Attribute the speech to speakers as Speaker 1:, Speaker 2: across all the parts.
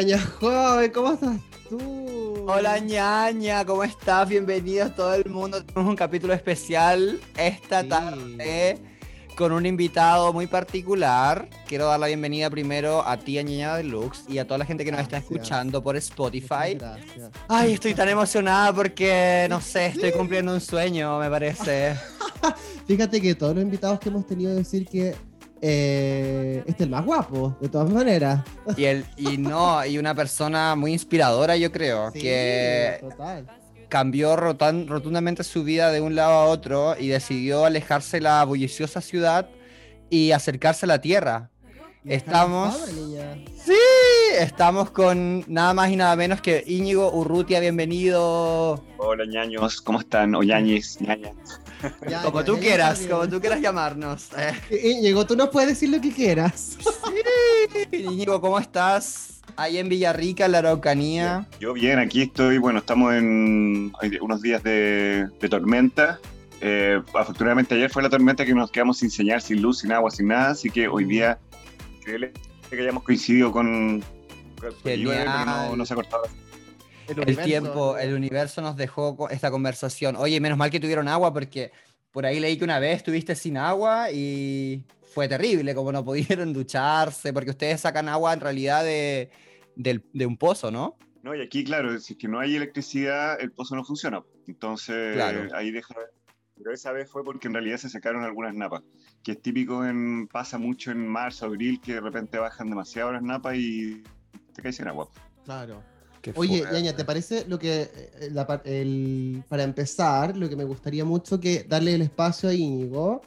Speaker 1: Ñaña joven, ¿cómo estás tú?
Speaker 2: Hola ñaña, ¿cómo estás? Bienvenidos todo el mundo. Tenemos un capítulo especial esta
Speaker 1: Sí.
Speaker 2: tarde con un invitado muy particular. Quiero dar la bienvenida primero a ti, a ñaña Deluxe, y a toda la gente que nos está escuchando por Spotify.
Speaker 1: Gracias.
Speaker 2: Ay, estoy tan emocionada porque, no sé, estoy cumpliendo un sueño, me parece.
Speaker 1: Fíjate que todos los invitados que hemos tenido decir que eh, este es el más guapo, de todas maneras.
Speaker 2: Y, el, y no, y una persona muy inspiradora, yo creo,
Speaker 1: Sí,
Speaker 2: que
Speaker 1: total.
Speaker 2: cambió rotan- rotundamente su vida de un lado a otro y decidió alejarse de la bulliciosa ciudad y acercarse a la tierra. Estamos-. Sí, estamos con nada más y nada menos que Íñigo Urrutia, bienvenido.
Speaker 3: Hola ñaños, ¿cómo están? O ñañis, ñañas.
Speaker 1: Ya,
Speaker 2: Como
Speaker 1: ya,
Speaker 2: tú
Speaker 1: ya
Speaker 2: quieras, como tú quieras llamarnos.
Speaker 1: Íñigo, tú nos puedes decir lo que quieras.
Speaker 2: Íñigo, ¿cómo estás? Ahí en Villarrica, en la Araucanía.
Speaker 3: Yo bien, aquí estoy, bueno, estamos en unos días de, de tormenta. Eh, afortunadamente ayer fue la tormenta que nos quedamos sin señal, sin luz, sin agua, sin nada, así que hoy día, increíble que hayamos coincidido con... con- pero no, se ha cortado.
Speaker 2: El
Speaker 1: universo,
Speaker 2: tiempo, el universo nos dejó esta conversación. Oye, menos mal que tuvieron agua porque por ahí leí que una vez estuviste sin agua y fue terrible, como no pudieron ducharse, porque ustedes sacan agua en realidad de, del- de un pozo, ¿no?
Speaker 3: No, y aquí, claro, si es que no hay electricidad, el pozo no funciona. Entonces,
Speaker 2: Claro.
Speaker 3: ahí deja... Pero esa vez fue porque en realidad se sacaron algunas napas, que es típico en... pasa mucho en marzo, abril, que de repente bajan demasiado las napas y te caes sin agua.
Speaker 1: Claro.
Speaker 2: Que
Speaker 1: Oye, Ñaña, ¿te parece lo que, eh, la el- para empezar, lo que me gustaría mucho que darle el espacio a Íñigo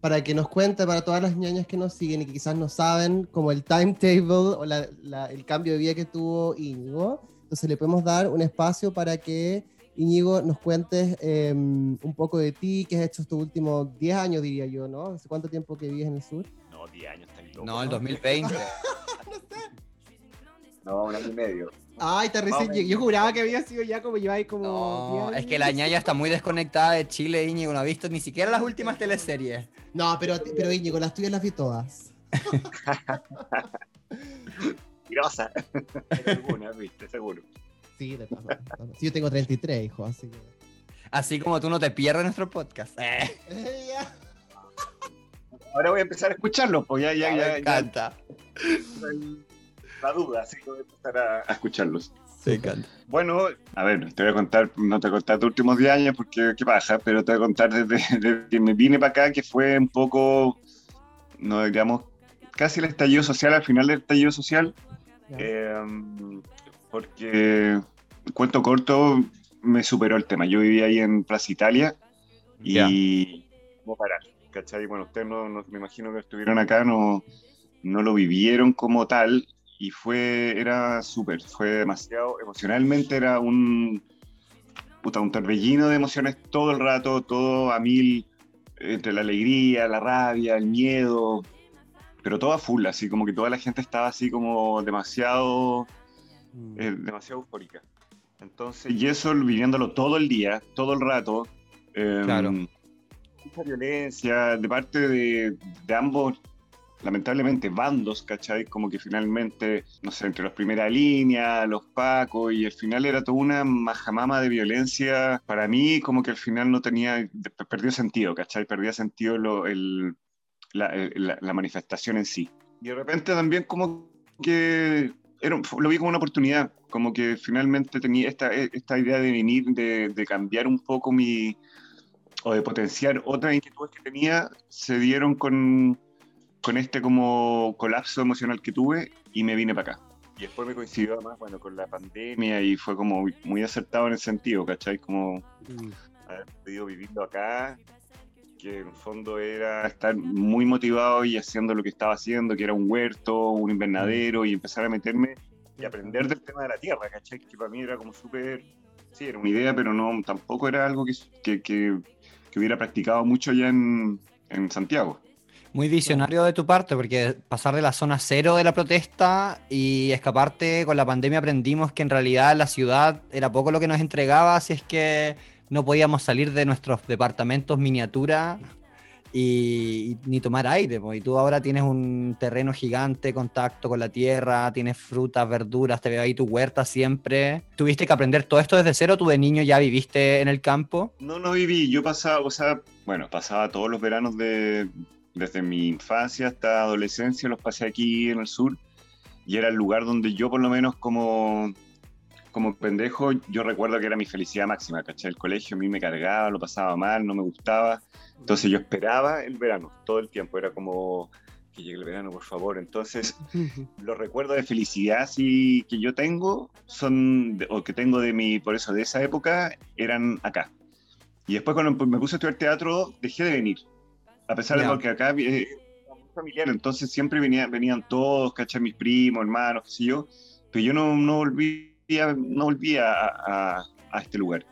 Speaker 1: para que nos cuente para todas las ñañas que nos siguen y que quizás no saben como el timetable o la- la- el cambio de vida que tuvo Íñigo. Entonces le podemos dar un espacio para que Íñigo nos cuentes eh, un poco de ti, qué has hecho estos últimos 10 años, diría yo, ¿no? ¿Hace cuánto tiempo que vives en el sur?
Speaker 3: No, 10 años, está loco.
Speaker 2: No, el 2020.
Speaker 3: No, un año y medio.
Speaker 1: Ay, te recién
Speaker 3: No.
Speaker 1: Yo juraba que había sido ya como lleváis como...
Speaker 2: No,
Speaker 1: 10
Speaker 2: es que la ñaya está muy desconectada de Chile, Íñigo, no ha visto ni siquiera las últimas teleseries.
Speaker 1: No, pero, pero Íñigo, las tuyas las vi todas.
Speaker 3: Mentirosa. Algunas, viste, seguro.
Speaker 1: Sí, de todas maneras. Sí, yo tengo 33, hijo, así que...
Speaker 2: Así como tú no te pierdes nuestro podcast. Eh,
Speaker 3: Ahora voy a empezar a escucharlo, pues ya, ya,
Speaker 2: me
Speaker 3: ya. ya
Speaker 2: encanta.
Speaker 3: el- la duda, así que voy a empezar a, a escucharlos.
Speaker 2: Me encanta.
Speaker 3: Bueno, a ver, te voy a contar, no te voy a contar tus últimos 10 años porque qué pasa, pero te voy a contar desde, desde que me vine para acá, que fue un poco, no digamos, casi el estallido social, al final del estallido social,
Speaker 1: Ya.
Speaker 3: eh, porque, cuento corto, me superó el tema. Yo vivía ahí en Plaza Italia y no parar, ¿cachai? Bueno, ustedes no, no- me imagino que estuvieron acá, no, no lo vivieron como tal y fue, era súper, fue demasiado, emocionalmente era un, puta, un torbellino de emociones todo el rato, todo a mil, entre la alegría, la rabia, el miedo, pero todo a full, así como que toda la gente estaba así como demasiado
Speaker 1: Mm.
Speaker 3: eh, demasiado eufórica. Entonces, y eso viviéndolo todo el día, todo el rato. eh,
Speaker 2: Claro.
Speaker 3: Mucha violencia de parte de, de ambos, lamentablemente, bandos, ¿cachai? Como que finalmente, no sé, entre los primera línea, los pacos, y al final era toda una majamama de violencia. Para mí, como que al final no tenía, perdió sentido, ¿cachai? Perdía sentido lo- el- la, el- la- la manifestación en sí. Y de repente también como que era, lo vi como una oportunidad, como que finalmente tenía esta, esta idea de venir, de, de cambiar un poco mi, o de potenciar otras inquietudes que tenía, se dieron con, con este como colapso emocional que tuve y me vine para acá. Y después me coincidió además, bueno, con la pandemia y fue como muy acertado en el sentido, ¿cachai? Como
Speaker 1: Mm.
Speaker 3: haber podido vivirlo acá, que en fondo era estar muy motivado y haciendo lo que estaba haciendo, que era un huerto, un invernadero, y empezar a meterme y aprender del tema de la tierra, ¿cachai? Que para mí era como súper, sí, era una idea, pero no, tampoco era algo que, que, que- que hubiera practicado mucho ya en, en Santiago.
Speaker 2: Muy visionario de tu parte, porque pasar de la zona cero de la protesta y escaparte con la pandemia aprendimos que en realidad la ciudad era poco lo que nos entregaba, si es que no podíamos salir de nuestros departamentos miniatura y, ni tomar aire. po. Y tú ahora tienes un terreno gigante, contacto con la tierra, tienes frutas, verduras, te veo ahí tu huerta siempre. ¿Tuviste que aprender todo esto desde cero? ¿Tú de niño ya viviste en el campo?
Speaker 3: No, no viví. Yo pasaba, o sea, bueno, pasaba todos los veranos de, desde mi infancia hasta adolescencia, los pasé aquí en el sur. Y era el lugar donde yo, por lo menos, como, como pendejo, yo recuerdo que era mi felicidad máxima, ¿cachai? El colegio a mí me cargaba, lo pasaba mal, no me gustaba. Entonces yo esperaba el verano todo el tiempo. Era como que llegue el verano, por favor. Entonces, los recuerdos de felicidad sí, que yo tengo son, o que tengo de mi, por eso, de esa época, eran acá. Y después cuando me puse a estudiar teatro, dejé de venir. A pesar
Speaker 2: Ya.
Speaker 3: de que acá eh, familiar, entonces siempre venía, venían todos, ¿cachai? Mis primos, hermanos, qué sé yo. Pero yo no, no no volvía a, a- a este lugar.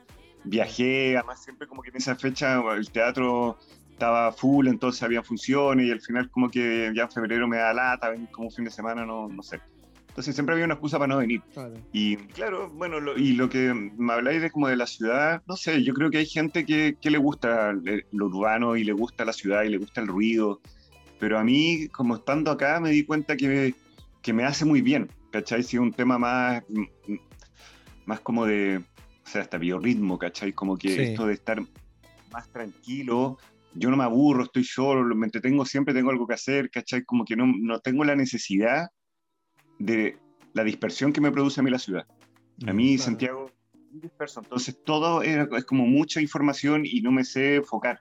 Speaker 3: Viajé, además siempre como que en esa fecha el teatro estaba full, entonces había funciones y al final como que ya en febrero me da lata, como fin de semana, no, no sé. Entonces siempre había una excusa para no venir.
Speaker 1: Claro.
Speaker 3: Y claro, bueno, lo- y lo que me habláis de como de la ciudad, no sé, yo creo que hay gente que, que le gusta lo urbano y le gusta la ciudad y le gusta el ruido, pero a mí, como estando acá, me di cuenta que que me hace muy bien, ¿cachai? Si es un tema más, mm, mm, más como de, o sea, hasta biorritmo, ¿cachai? Como que
Speaker 2: Sí.
Speaker 3: esto de estar más tranquilo, yo no me aburro, estoy solo, me entretengo, siempre tengo algo que hacer, ¿cachai? Como que no, no tengo la necesidad de la dispersión que me produce a mí la ciudad. A mí
Speaker 1: Claro.
Speaker 3: Santiago es disperso, entonces todo era- es como mucha información y no me sé enfocar.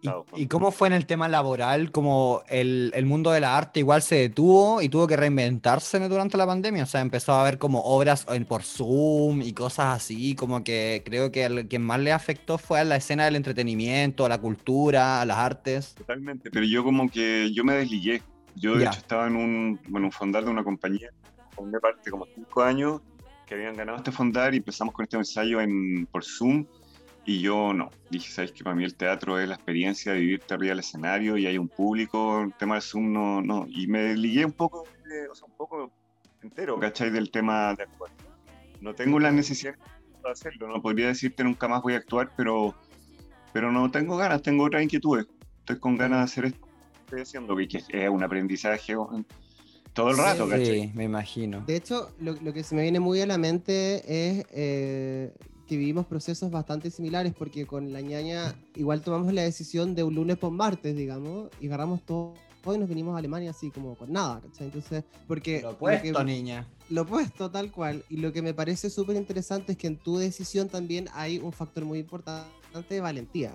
Speaker 2: ¿Y,
Speaker 3: Claro,
Speaker 2: y cómo fue en el tema laboral? Como el, el mundo de la arte igual se detuvo y tuvo que reinventarse durante la pandemia. O sea, empezó a haber como obras en- por Zoom y cosas así. Como que creo que al quien más le afectó fue a la escena del entretenimiento, a la cultura, a las artes.
Speaker 3: Totalmente, pero yo como que yo me desligué. Yo de
Speaker 2: Ya.
Speaker 3: hecho estaba en un, bueno, un fondar de una compañía, formé parte como cinco años que habían ganado este fondar y empezamos con este ensayo en, por Zoom y yo no. Dije, ¿sabes que Para mí el teatro es la experiencia de vivirte arriba del escenario y hay un público, el tema de Zoom no, no. Y me desligué un poco, de- o sea, un poco entero, ¿cachai? Del tema de actuar. No tengo la necesidad de hacerlo, no podría decirte nunca más voy a actuar, pero, pero no tengo ganas, tengo otras inquietudes. Estoy con ganas de hacer esto estoy haciendo, que es un aprendizaje todo el rato, ¿cachai?
Speaker 2: Sí, me imagino.
Speaker 1: De hecho, lo, lo que se me viene muy a la mente es eh, que vivimos procesos bastante similares, porque con la ñaña igual tomamos la decisión de un lunes por martes, digamos, y agarramos todo y nos venimos a Alemania así como con nada, ¿cachai? Entonces, porque...
Speaker 2: Lo
Speaker 1: lo
Speaker 2: opuesto,
Speaker 1: que-
Speaker 2: niña.
Speaker 1: Lo opuesto, tal cual. Y lo que me parece súper interesante es que en tu decisión también hay un factor muy importante de valentía.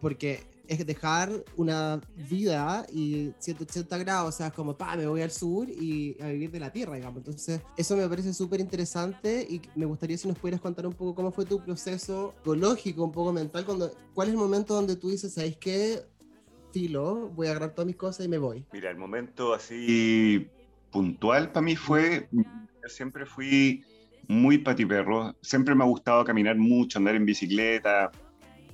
Speaker 1: Porque es dejar una vida y 180 grados, o sea, es como, pa, me voy al sur y a vivir de la tierra, digamos. Entonces, eso me parece súper interesante y me gustaría si nos pudieras contar un poco cómo fue tu proceso psicológico, un poco mental, cuando, cuál es el momento donde tú dices, ¿sabes qué? Filo, voy a agarrar todas mis cosas y me voy.
Speaker 3: Mira, el momento así puntual para mí fue, yo siempre fui muy patiperro, siempre me ha gustado caminar mucho, andar en bicicleta.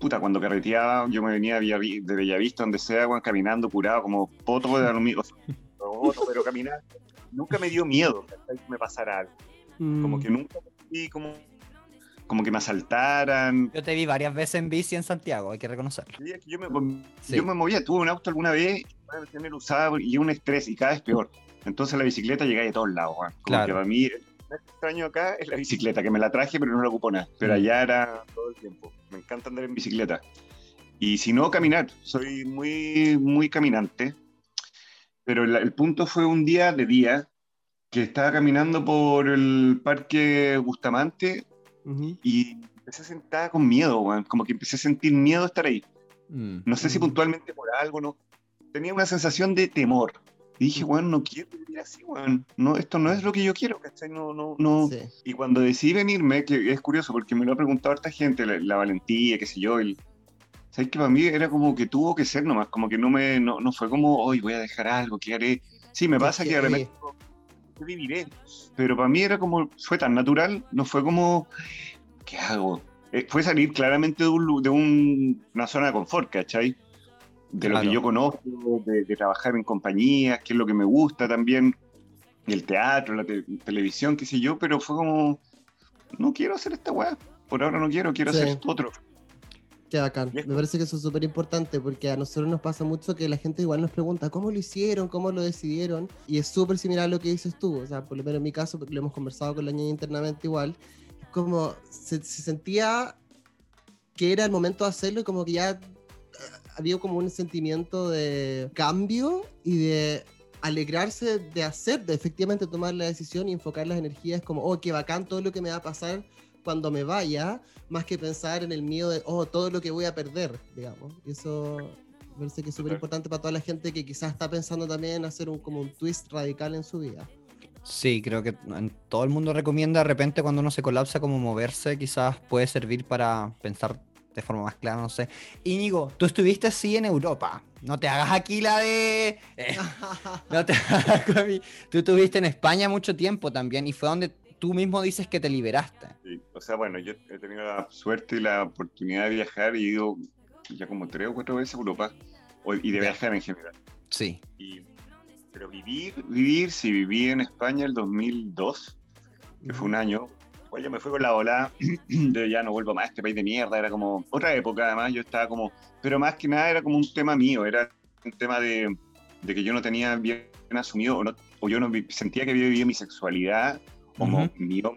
Speaker 3: Puta, cuando carreteaba, yo me venía de Bellavista, donde sea, caminando, curado, como poto de aluminio, poto, pero caminar. Nunca me dio miedo que me pasara algo. Como que nunca me sentí como, como que me asaltaran,
Speaker 2: Yo te vi varias veces en bici en Santiago, hay que reconocerlo.
Speaker 3: Sí, es que yo me,
Speaker 2: Sí.
Speaker 3: yo me movía, tuve un auto alguna vez, tener usado y un estrés y cada vez peor. Entonces la bicicleta llegaba de todos lados. Como
Speaker 2: Claro.
Speaker 3: que para mí más extraño acá es la bicicleta, que me la traje pero no la ocupo nada. Pero
Speaker 2: Mm.
Speaker 3: allá era todo el tiempo. Me encanta andar en bicicleta. Y si no, caminar. Soy muy, muy caminante. Pero la- el punto fue un día de día que estaba caminando por el parque Bustamante
Speaker 1: Ujú.
Speaker 3: y empecé a sentar con miedo, weón. Como que empecé a sentir miedo estar ahí.
Speaker 2: Mm.
Speaker 3: No sé si
Speaker 1: Mm.
Speaker 3: puntualmente por algo, no. Tenía una sensación de temor. Y dije, weón, no quiero vivir así, weón. No, esto no es lo que yo quiero, ¿cachai? No, no, no.
Speaker 1: Sí.
Speaker 3: Y cuando decidí venirme, que es curioso porque me lo ha preguntado harta gente, la, la valentía, qué sé yo, el... ¿Sabes que para mí era como que tuvo que ser nomás? Como que no me, no, no fue como, hoy voy a dejar algo, ¿qué haré? Sí, me pasa que de repente digo, ¿qué viviré? Pero para mí era como, fue tan natural, no fue como, ¿qué hago? Eh, fue salir claramente de, un, de un- una zona de confort, ¿cachai? De lo
Speaker 2: Claro.
Speaker 3: que yo conozco, de, de trabajar en compañías, que es lo que me gusta también, el teatro, la te- televisión, qué sé yo, pero fue como, no quiero hacer esta weá, por ahora no quiero, quiero
Speaker 1: Sí.
Speaker 3: hacer esto otro.
Speaker 1: Qué bacán. Me parece que eso es súper importante porque a nosotros nos pasa mucho que la gente igual nos pregunta cómo lo hicieron, cómo lo decidieron. Y es súper similar a lo que dices tú. O sea, por lo menos en mi caso, lo hemos conversado con la niña internamente igual. Como se, se sentía que era el momento de hacerlo y como que ya había como un sentimiento de cambio y de alegrarse de hacer, de efectivamente tomar la decisión y enfocar las energías como, oh, qué bacán todo lo que me va a pasar cuando me vaya, más que pensar en el miedo de, oh, todo lo que voy a perder, digamos. Y eso me parece que es súper importante para toda la gente que quizás está pensando también en hacer un, como un twist radical en su vida.
Speaker 2: Sí, creo que todo el mundo recomienda de repente cuando uno se colapsa como moverse, quizás puede servir para pensar de forma más clara, no sé. Íñigo, tú estuviste así en Europa. No te hagas aquí la de... Eh, no te hagas Tú estuviste en España mucho tiempo también y fue donde tú mismo dices que te liberaste.
Speaker 3: Sí, o sea, bueno, yo he tenido la suerte y la oportunidad de viajar y he ido ya como tres o cuatro veces a Europa y de viajar en general.
Speaker 2: Sí.
Speaker 3: pero vivir, vivir, sí, viví en España el 2002, que fue un año. Pues yo me fui con la ola de ya no vuelvo más a este país de mierda, era como otra época además, yo estaba como, pero más que nada era como un tema mío, era un tema de, de que yo no tenía bien asumido o, no, o yo no sentía que había vivido mi sexualidad como mi o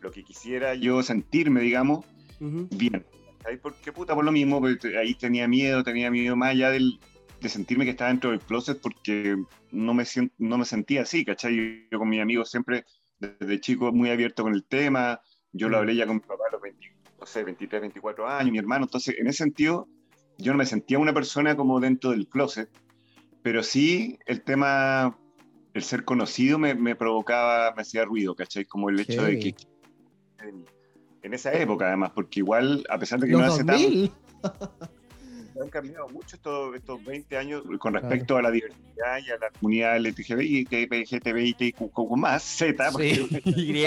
Speaker 3: lo que quisiera yo sentirme, digamos, bien. ¿Sabes por qué puta? Por lo mismo, porque ahí tenía miedo, tenía miedo más allá del, de sentirme que estaba dentro del closet porque no me, no me sentía así, ¿cachai? Yo con mis amigos siempre, desde chico, muy abierto con el tema, yo lo hablé ya con mi papá a los 23, 24 años, mi hermano, entonces en ese sentido yo no me sentía una persona como dentro del closet, pero sí el tema el ser conocido me, me, provocaba, me hacía ruido, ¿cachai? Como el hecho de que... En, esa época, además, porque igual, a pesar de que no hace tanto... han cambiado mucho estos, estos 20 años con respecto a la diversidad y a la comunidad LGTBI, LGTBI, con más, Z.
Speaker 2: Sí, Y.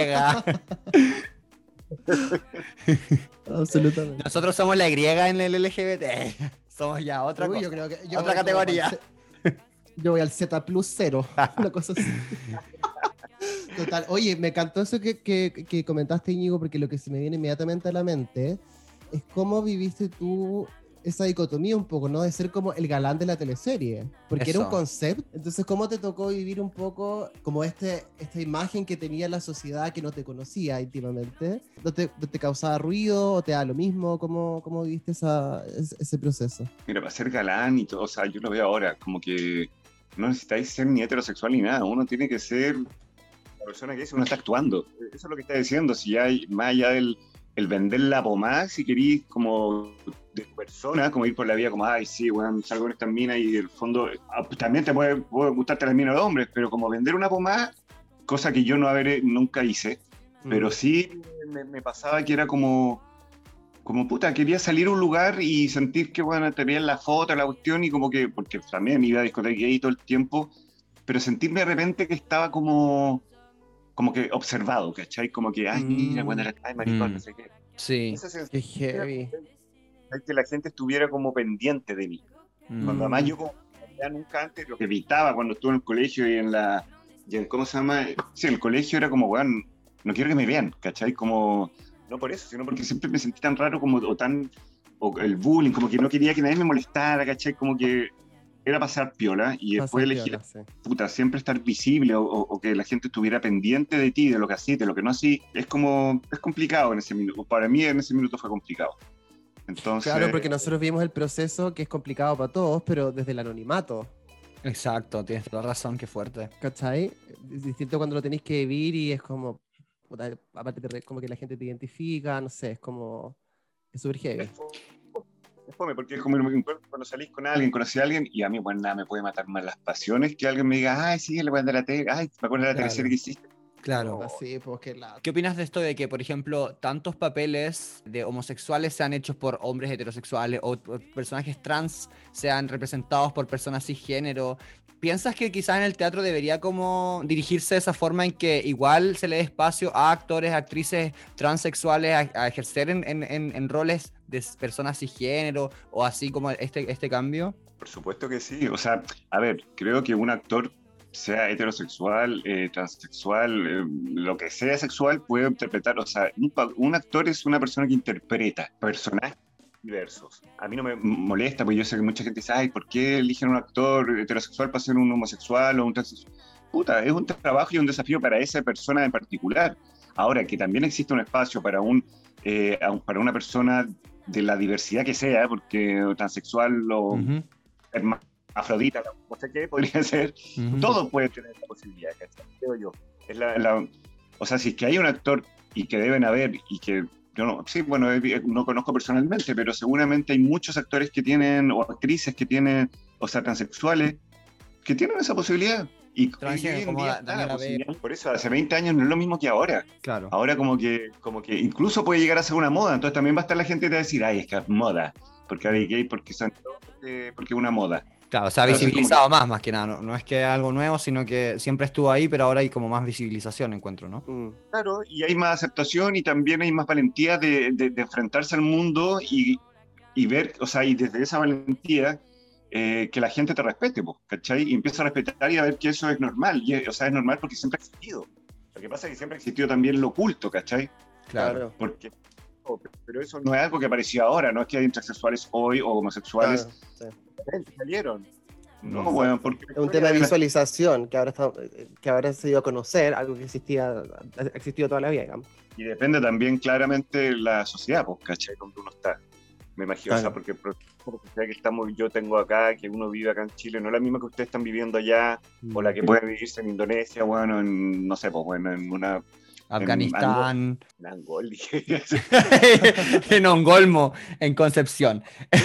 Speaker 1: Absolutamente.
Speaker 2: Nosotros somos la Y en el LGBT. Somos ya otra, cosa, otra categoría.
Speaker 1: Yo voy al Z plus cero, una cosa así. Total. Oye, me encantó eso que, que, que, comentaste, Íñigo, porque lo que se me viene inmediatamente a la mente es cómo viviste tú esa dicotomía un poco, ¿no? De ser como el galán de la teleserie, porque era un concepto. Entonces, ¿cómo te tocó vivir un poco como este, esta imagen que tenía la sociedad que no te conocía íntimamente? ¿No te, te causaba ruido o te da lo mismo? ¿Cómo, cómo viviste esa, ese proceso?
Speaker 3: Mira, para ser galán y todo, o sea, yo lo veo ahora, como que no necesitáis ser ni heterosexual ni nada, uno tiene que ser la persona que es, uno está actuando. Eso es lo que está diciendo, si hay más allá del el vender la pomada, si queréis como de persona, como ir por la vida como, ay, sí, bueno, salgo en esta mina y el fondo, ah, pues también te puede, puede gustarte la mina de hombres, pero como vender una pomada, cosa que yo no haber, nunca hice, mm. pero sí me, me, pasaba que era como, como puta, quería salir a un lugar y sentir que, bueno, te veían la foto, la cuestión y como que, porque también iba a discoteca gay todo el tiempo, pero sentirme de repente que estaba como, como que observado, ¿cachai? Como que, ay, mira, bueno, mm. ay, maricón, no mm. sé qué.
Speaker 2: Sí,
Speaker 1: qué heavy.
Speaker 3: Que la gente estuviera como pendiente de mí. Cuando además yo como, ya nunca antes, lo que evitaba cuando estuve en el colegio y en la, y en, ¿cómo se llama? Sí, el colegio era como, bueno, no quiero que me vean, ¿cachai? Como no por eso, sino porque siempre me sentí tan raro como, o tan, o el bullying, como que no quería que nadie me molestara, ¿cachai? Como que era pasar piola y después elegir, puta, siempre estar visible o, que la gente estuviera pendiente de ti, de lo que hacías, de lo que no hacías, es como, es complicado en ese minuto, para mí en ese minuto fue complicado. Entonces,
Speaker 1: claro, porque nosotros vimos el proceso que es complicado para todos, pero desde el anonimato.
Speaker 2: Exacto, tienes toda razón, qué fuerte.
Speaker 1: ¿Cachai? Es distinto cuando lo tenéis que vivir y es como, aparte de, como que la gente te identifica, no sé, es como, es súper heavy.
Speaker 3: Fome, porque es como cuando salís con alguien, conocí a alguien y a mí, bueno, nada me puede matar más las pasiones que alguien me diga, ay, sí, le voy a dar la tele, ay, me acuerdo de la claro. que hiciste.
Speaker 2: Claro.
Speaker 1: Así, pues,
Speaker 2: la... ¿Qué opinas de esto de que, por ejemplo, tantos papeles de homosexuales sean hechos por hombres heterosexuales o personajes trans sean representados por personas cisgénero? ¿Piensas que quizás en el teatro debería como dirigirse de esa forma en que igual se le dé espacio a actores, actrices transexuales a, ejercer en, roles de personas cisgénero o así como este, este cambio?
Speaker 3: Por supuesto que sí. O sea, a ver, creo que un actor sea heterosexual, eh, transexual, eh, lo que sea sexual, puede interpretar, o sea, un, un actor es una persona que interpreta personajes diversos. A mí no me molesta, porque yo sé que mucha gente dice, ay, ¿por qué eligen un actor heterosexual para ser un homosexual o un transexual? Puta, es un trabajo y un desafío para esa persona en particular. Ahora, que también existe un espacio para, un, eh, para una persona de la diversidad que sea, porque transexual o
Speaker 2: Ujú,
Speaker 3: hermafrodita, no sé qué, podría ser,
Speaker 2: ujú.
Speaker 3: todo puede tener la posibilidad. Creo yo. Es la, la- o sea, si es que hay un actor y que deben haber y que yo no, sí, bueno, he- no conozco personalmente, pero seguramente hay muchos actores que tienen, o actrices que tienen, o sea, transexuales, que tienen esa posibilidad. Y,
Speaker 2: Transgénero,
Speaker 3: y hoy en día está
Speaker 2: Daniela
Speaker 3: la posibilidad. Por eso, hace 20 años no es lo mismo que ahora.
Speaker 2: Claro.
Speaker 3: Ahora como que, como que incluso puede llegar a ser una moda, entonces también va a estar la gente que te va a decir, ay, es que es moda, porque hay gay, porque, son, eh, porque es una moda.
Speaker 2: Claro, se ha visibilizado más, más que nada. No, no es que algo nuevo, sino que siempre estuvo ahí, pero ahora hay como más visibilización, encuentro, ¿no?
Speaker 1: Mm.
Speaker 3: Claro, y hay más aceptación y también hay más valentía de, de- de enfrentarse al mundo y, y ver, o sea, y desde esa valentía eh, que la gente te respete, po, ¿cachai? Y empieza a respetar y a ver que eso es normal, y, o sea, es normal porque siempre ha existido. Lo que pasa es que siempre ha existido también lo oculto, ¿cachai?
Speaker 1: Claro.
Speaker 3: Porque, pero eso no es algo que apareció ahora, no es que hay intersexuales hoy o homosexuales
Speaker 1: Claro, sí.
Speaker 3: que salieron. No,
Speaker 2: Mm.
Speaker 3: bueno, porque...
Speaker 1: Es un tema de visualización que ahora, está, que ahora se dio a conocer, algo que existía, ha existido toda la vida, digamos.
Speaker 3: Y depende también claramente de la sociedad, pues, ¿cachai? Donde uno está. Me imagino, o sea,
Speaker 1: Claro.
Speaker 3: porque por- por la sociedad que estamos, yo tengo acá, que uno vive acá en Chile, no es la misma que ustedes están viviendo allá, o la que puede vivirse en Indonesia, bueno, en, no sé, pues, bueno, en una,
Speaker 2: Afganistán,
Speaker 3: en Angol,
Speaker 2: en Ongolmo, en Concepción.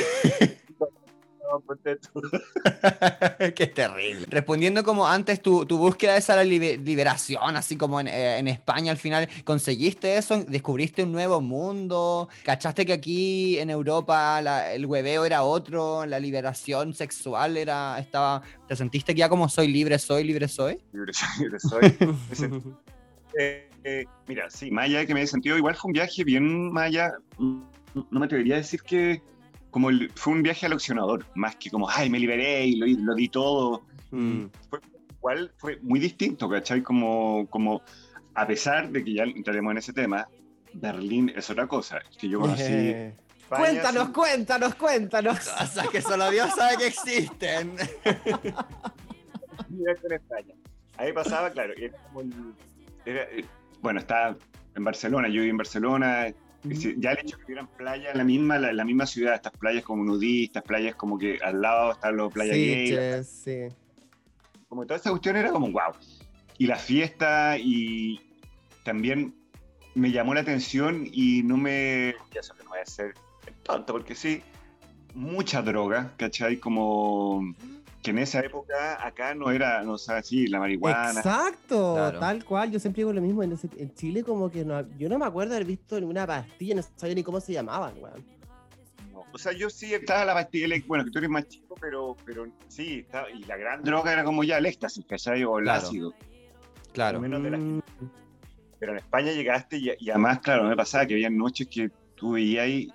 Speaker 2: Qué terrible. Respondiendo como antes, tu, tu búsqueda esa la libe- liberación, así como en, eh, en España al final, ¿conseguiste eso? ¿Descubriste un nuevo mundo? ¿Cachaste que aquí en Europa la- el hueveo era otro? ¿La liberación sexual era, estaba, te sentiste que ya como soy libre, soy libre, soy?
Speaker 3: Libre soy, libre soy. Eh, eh, mira, sí, más allá de que me haya sentido, igual fue un viaje bien más allá, no me atrevería a decir que como el- fue un viaje aleccionador, más que como, ay, me liberé y lo, lo di todo.
Speaker 1: Mm.
Speaker 3: Igual fue muy distinto, ¿cachai? Como, como, a pesar de que ya entraremos en ese tema, Berlín es otra cosa. Que yo conocí.
Speaker 1: Eh,
Speaker 3: España,
Speaker 1: Cuéntanos, cuéntanos, cuéntanos.
Speaker 2: Cosas que solo Dios sabe que existen.
Speaker 3: viaje en España. Ahí pasaba, claro, era como el- era, eh, bueno, estaba en Barcelona, yo viví en Barcelona, ya el hecho de que tuvieran playa en la misma, la, la misma ciudad, estas playas como nudistas, playas como que al lado están los playas
Speaker 1: Sí,
Speaker 3: gay,
Speaker 1: sí.
Speaker 3: como toda esta cuestión era como wow. Y la fiesta y también me llamó la atención y no me, ya sé que no voy a ser tonto porque sí, mucha droga, ¿cachai? Como que en esa época acá no era, no sé, sí, la marihuana.
Speaker 1: Exacto,
Speaker 2: Claro.
Speaker 1: tal cual. Yo siempre digo lo mismo. En, ese- en Chile, como que no, yo no me acuerdo haber visto ninguna pastilla, no sabía ni cómo se llamaban, weón.
Speaker 3: No, O sea, yo sí estaba la pastilla, bueno, que tú eres más chico, pero, pero sí, estaba, y la gran droga era como ya el éxtasis, ¿cachai? O el
Speaker 2: Claro.
Speaker 3: ácido.
Speaker 2: Claro.
Speaker 3: menos de la-
Speaker 1: Mm,
Speaker 3: Pero en España llegaste y, y además, claro, me pasaba que había noches que tú veías ahí.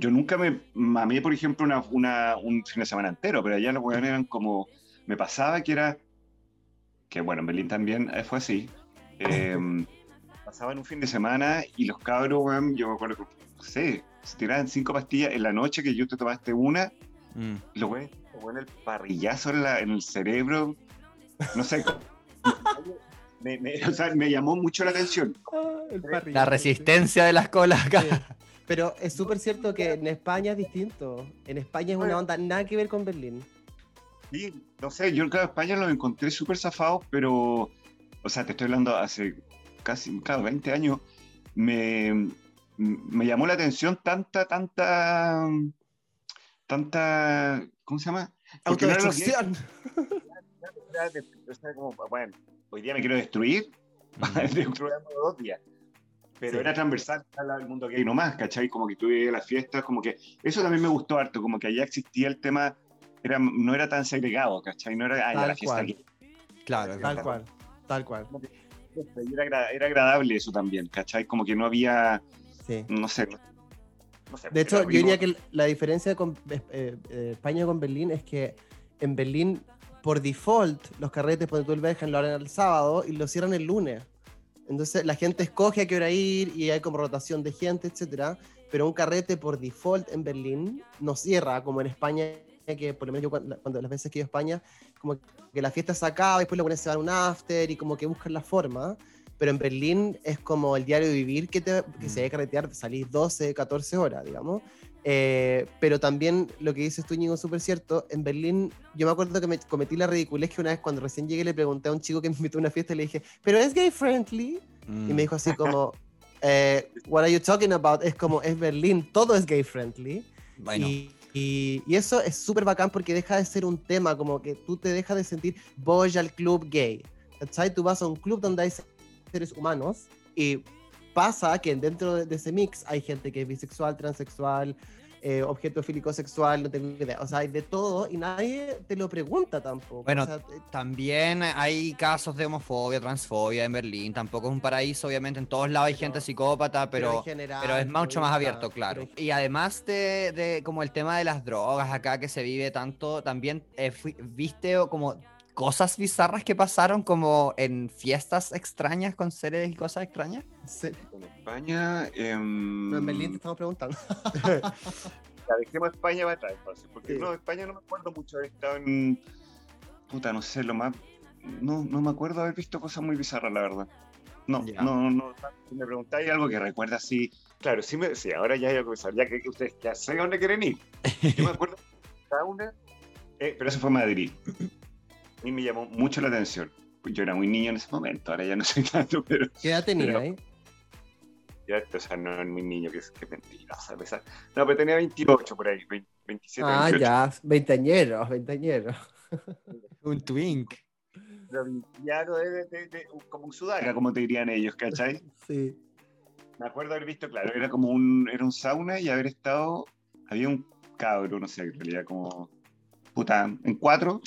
Speaker 3: Yo nunca me mamé, por ejemplo, una, una- un fin de semana entero, pero allá los weones eran como. Me pasaba que era. Que bueno, en Berlín también eh, fue así. Eh, pasaban un fin de semana y los cabros, weón, yo me acuerdo que, no sé, se tiraban cinco pastillas en la noche que yo te tomaste una,
Speaker 2: Mm.
Speaker 3: y los weones, el parrillazo en, la- en el cerebro. No sé. me, me- o sea, me llamó mucho la atención.
Speaker 1: ah, el
Speaker 2: La resistencia de las colas acá.
Speaker 1: sí. Pero es súper cierto que en España es distinto. En España es una onda nada que ver con Berlín.
Speaker 3: Sí, no sé, yo en España los encontré súper zafados, pero, o sea, te estoy hablando hace casi, claro, 20 años, me, me llamó la atención tanta, tanta, tanta, ¿cómo se llama? No
Speaker 1: Autodestrucción.
Speaker 3: de- o sea, como, bueno, hoy día me quiero destruir, destruyendo dos días. Pero
Speaker 1: Sí.
Speaker 3: era transversal al mundo gay nomás, ¿cachai? Como que tuve las fiestas, como que eso también me gustó harto, como que allá existía el tema, era, no era tan segregado, ¿cachai? No era, ah,
Speaker 1: Tal
Speaker 3: la fiesta gay.
Speaker 2: Claro,
Speaker 1: Tal
Speaker 2: claro.
Speaker 1: cual, tal cual.
Speaker 3: Era, era agradable eso también, ¿cachai? Como que no había,
Speaker 1: Sí.
Speaker 3: no sé. no sé,
Speaker 1: De hecho, yo diría que la diferencia con eh, eh, España con Berlín es que en Berlín por default, los carretes, cuando tú el Bergen lo abren el sábado y lo cierran el lunes. Entonces la gente escoge a qué hora ir y hay como rotación de gente, etcétera. Pero un carrete por default en Berlín no cierra, como en España, que por lo menos yo cuando, cuando las veces que he ido a España, como que la fiesta se acaba, y después lo pones a un after y como que buscan la forma. Pero en Berlín es como el diario de vivir que, te, que se debe carretear, salís 12, 14 horas, digamos. Eh, pero también lo que dices tú, Ñigo, es súper cierto. En Berlín, yo me acuerdo que me cometí la ridiculez que una vez cuando recién llegué le pregunté a un chico que me invitó a una fiesta y le dije, ¿pero es gay friendly? Y
Speaker 2: Mm.
Speaker 1: me dijo así como, eh, ¿What are you talking about? Es como, es Berlín, todo es gay friendly.
Speaker 2: Bueno,
Speaker 1: Y, y- y eso es súper bacán porque deja de ser un tema, como que tú te dejas de sentir, voy al club gay. ¿Cachai? Tú vas a un club donde hay seres humanos y pasa que dentro de, de ese mix hay gente que es bisexual, transexual, eh, objeto fílico sexual, no tengo idea. O sea, hay de todo y nadie te lo pregunta tampoco.
Speaker 2: Bueno,
Speaker 1: O sea,
Speaker 2: También hay casos de homofobia, transfobia en Berlín. Tampoco es un paraíso, obviamente. En todos lados hay
Speaker 1: Pero-
Speaker 2: gente psicópata, pero,
Speaker 1: general,
Speaker 2: pero es mucho más abierto, claro.
Speaker 1: pero-
Speaker 2: Y además de, de como el tema de las drogas acá que se vive tanto, también eh, fui- viste como cosas bizarras que pasaron como en fiestas extrañas con seres y cosas extrañas.
Speaker 1: sí.
Speaker 3: En España.
Speaker 1: No, en Berlín te estamos preguntando.
Speaker 3: Ya, dejemos España para atrás, porque
Speaker 1: Sí.
Speaker 3: no, España no me acuerdo mucho de haber estado en. Puta, no sé, lo más. No, no me acuerdo haber visto cosas muy bizarras, la verdad. No,
Speaker 2: Ya.
Speaker 3: no, no. Si me preguntáis algo que recuerda así. Claro, sí, me, sí ahora ya hay algo que saber, ya que, ustedes ya a dónde quieren ir. Yo me acuerdo de cada una, eh, pero eso fue Madrid. A mí me llamó mucho la atención. Yo era muy niño en ese momento, ahora ya no soy tanto, pero
Speaker 1: ¿Qué edad tenía
Speaker 3: Pero-
Speaker 1: ahí?
Speaker 3: ya, o sea, no es muy niño, que es que pesar- No, pero tenía 28 por ahí, 20, 27,
Speaker 1: Ah,
Speaker 3: 28.
Speaker 1: ya, veinteañeros, veinteañeros.
Speaker 2: Un twink.
Speaker 3: provinciano de, de- de- de- como un sudaca, como te dirían ellos, ¿cachai?
Speaker 1: Sí.
Speaker 3: Me acuerdo haber visto, claro, era como un, era un sauna y haber estado, había un cabro, no sé, en realidad como, puta, en cuatro,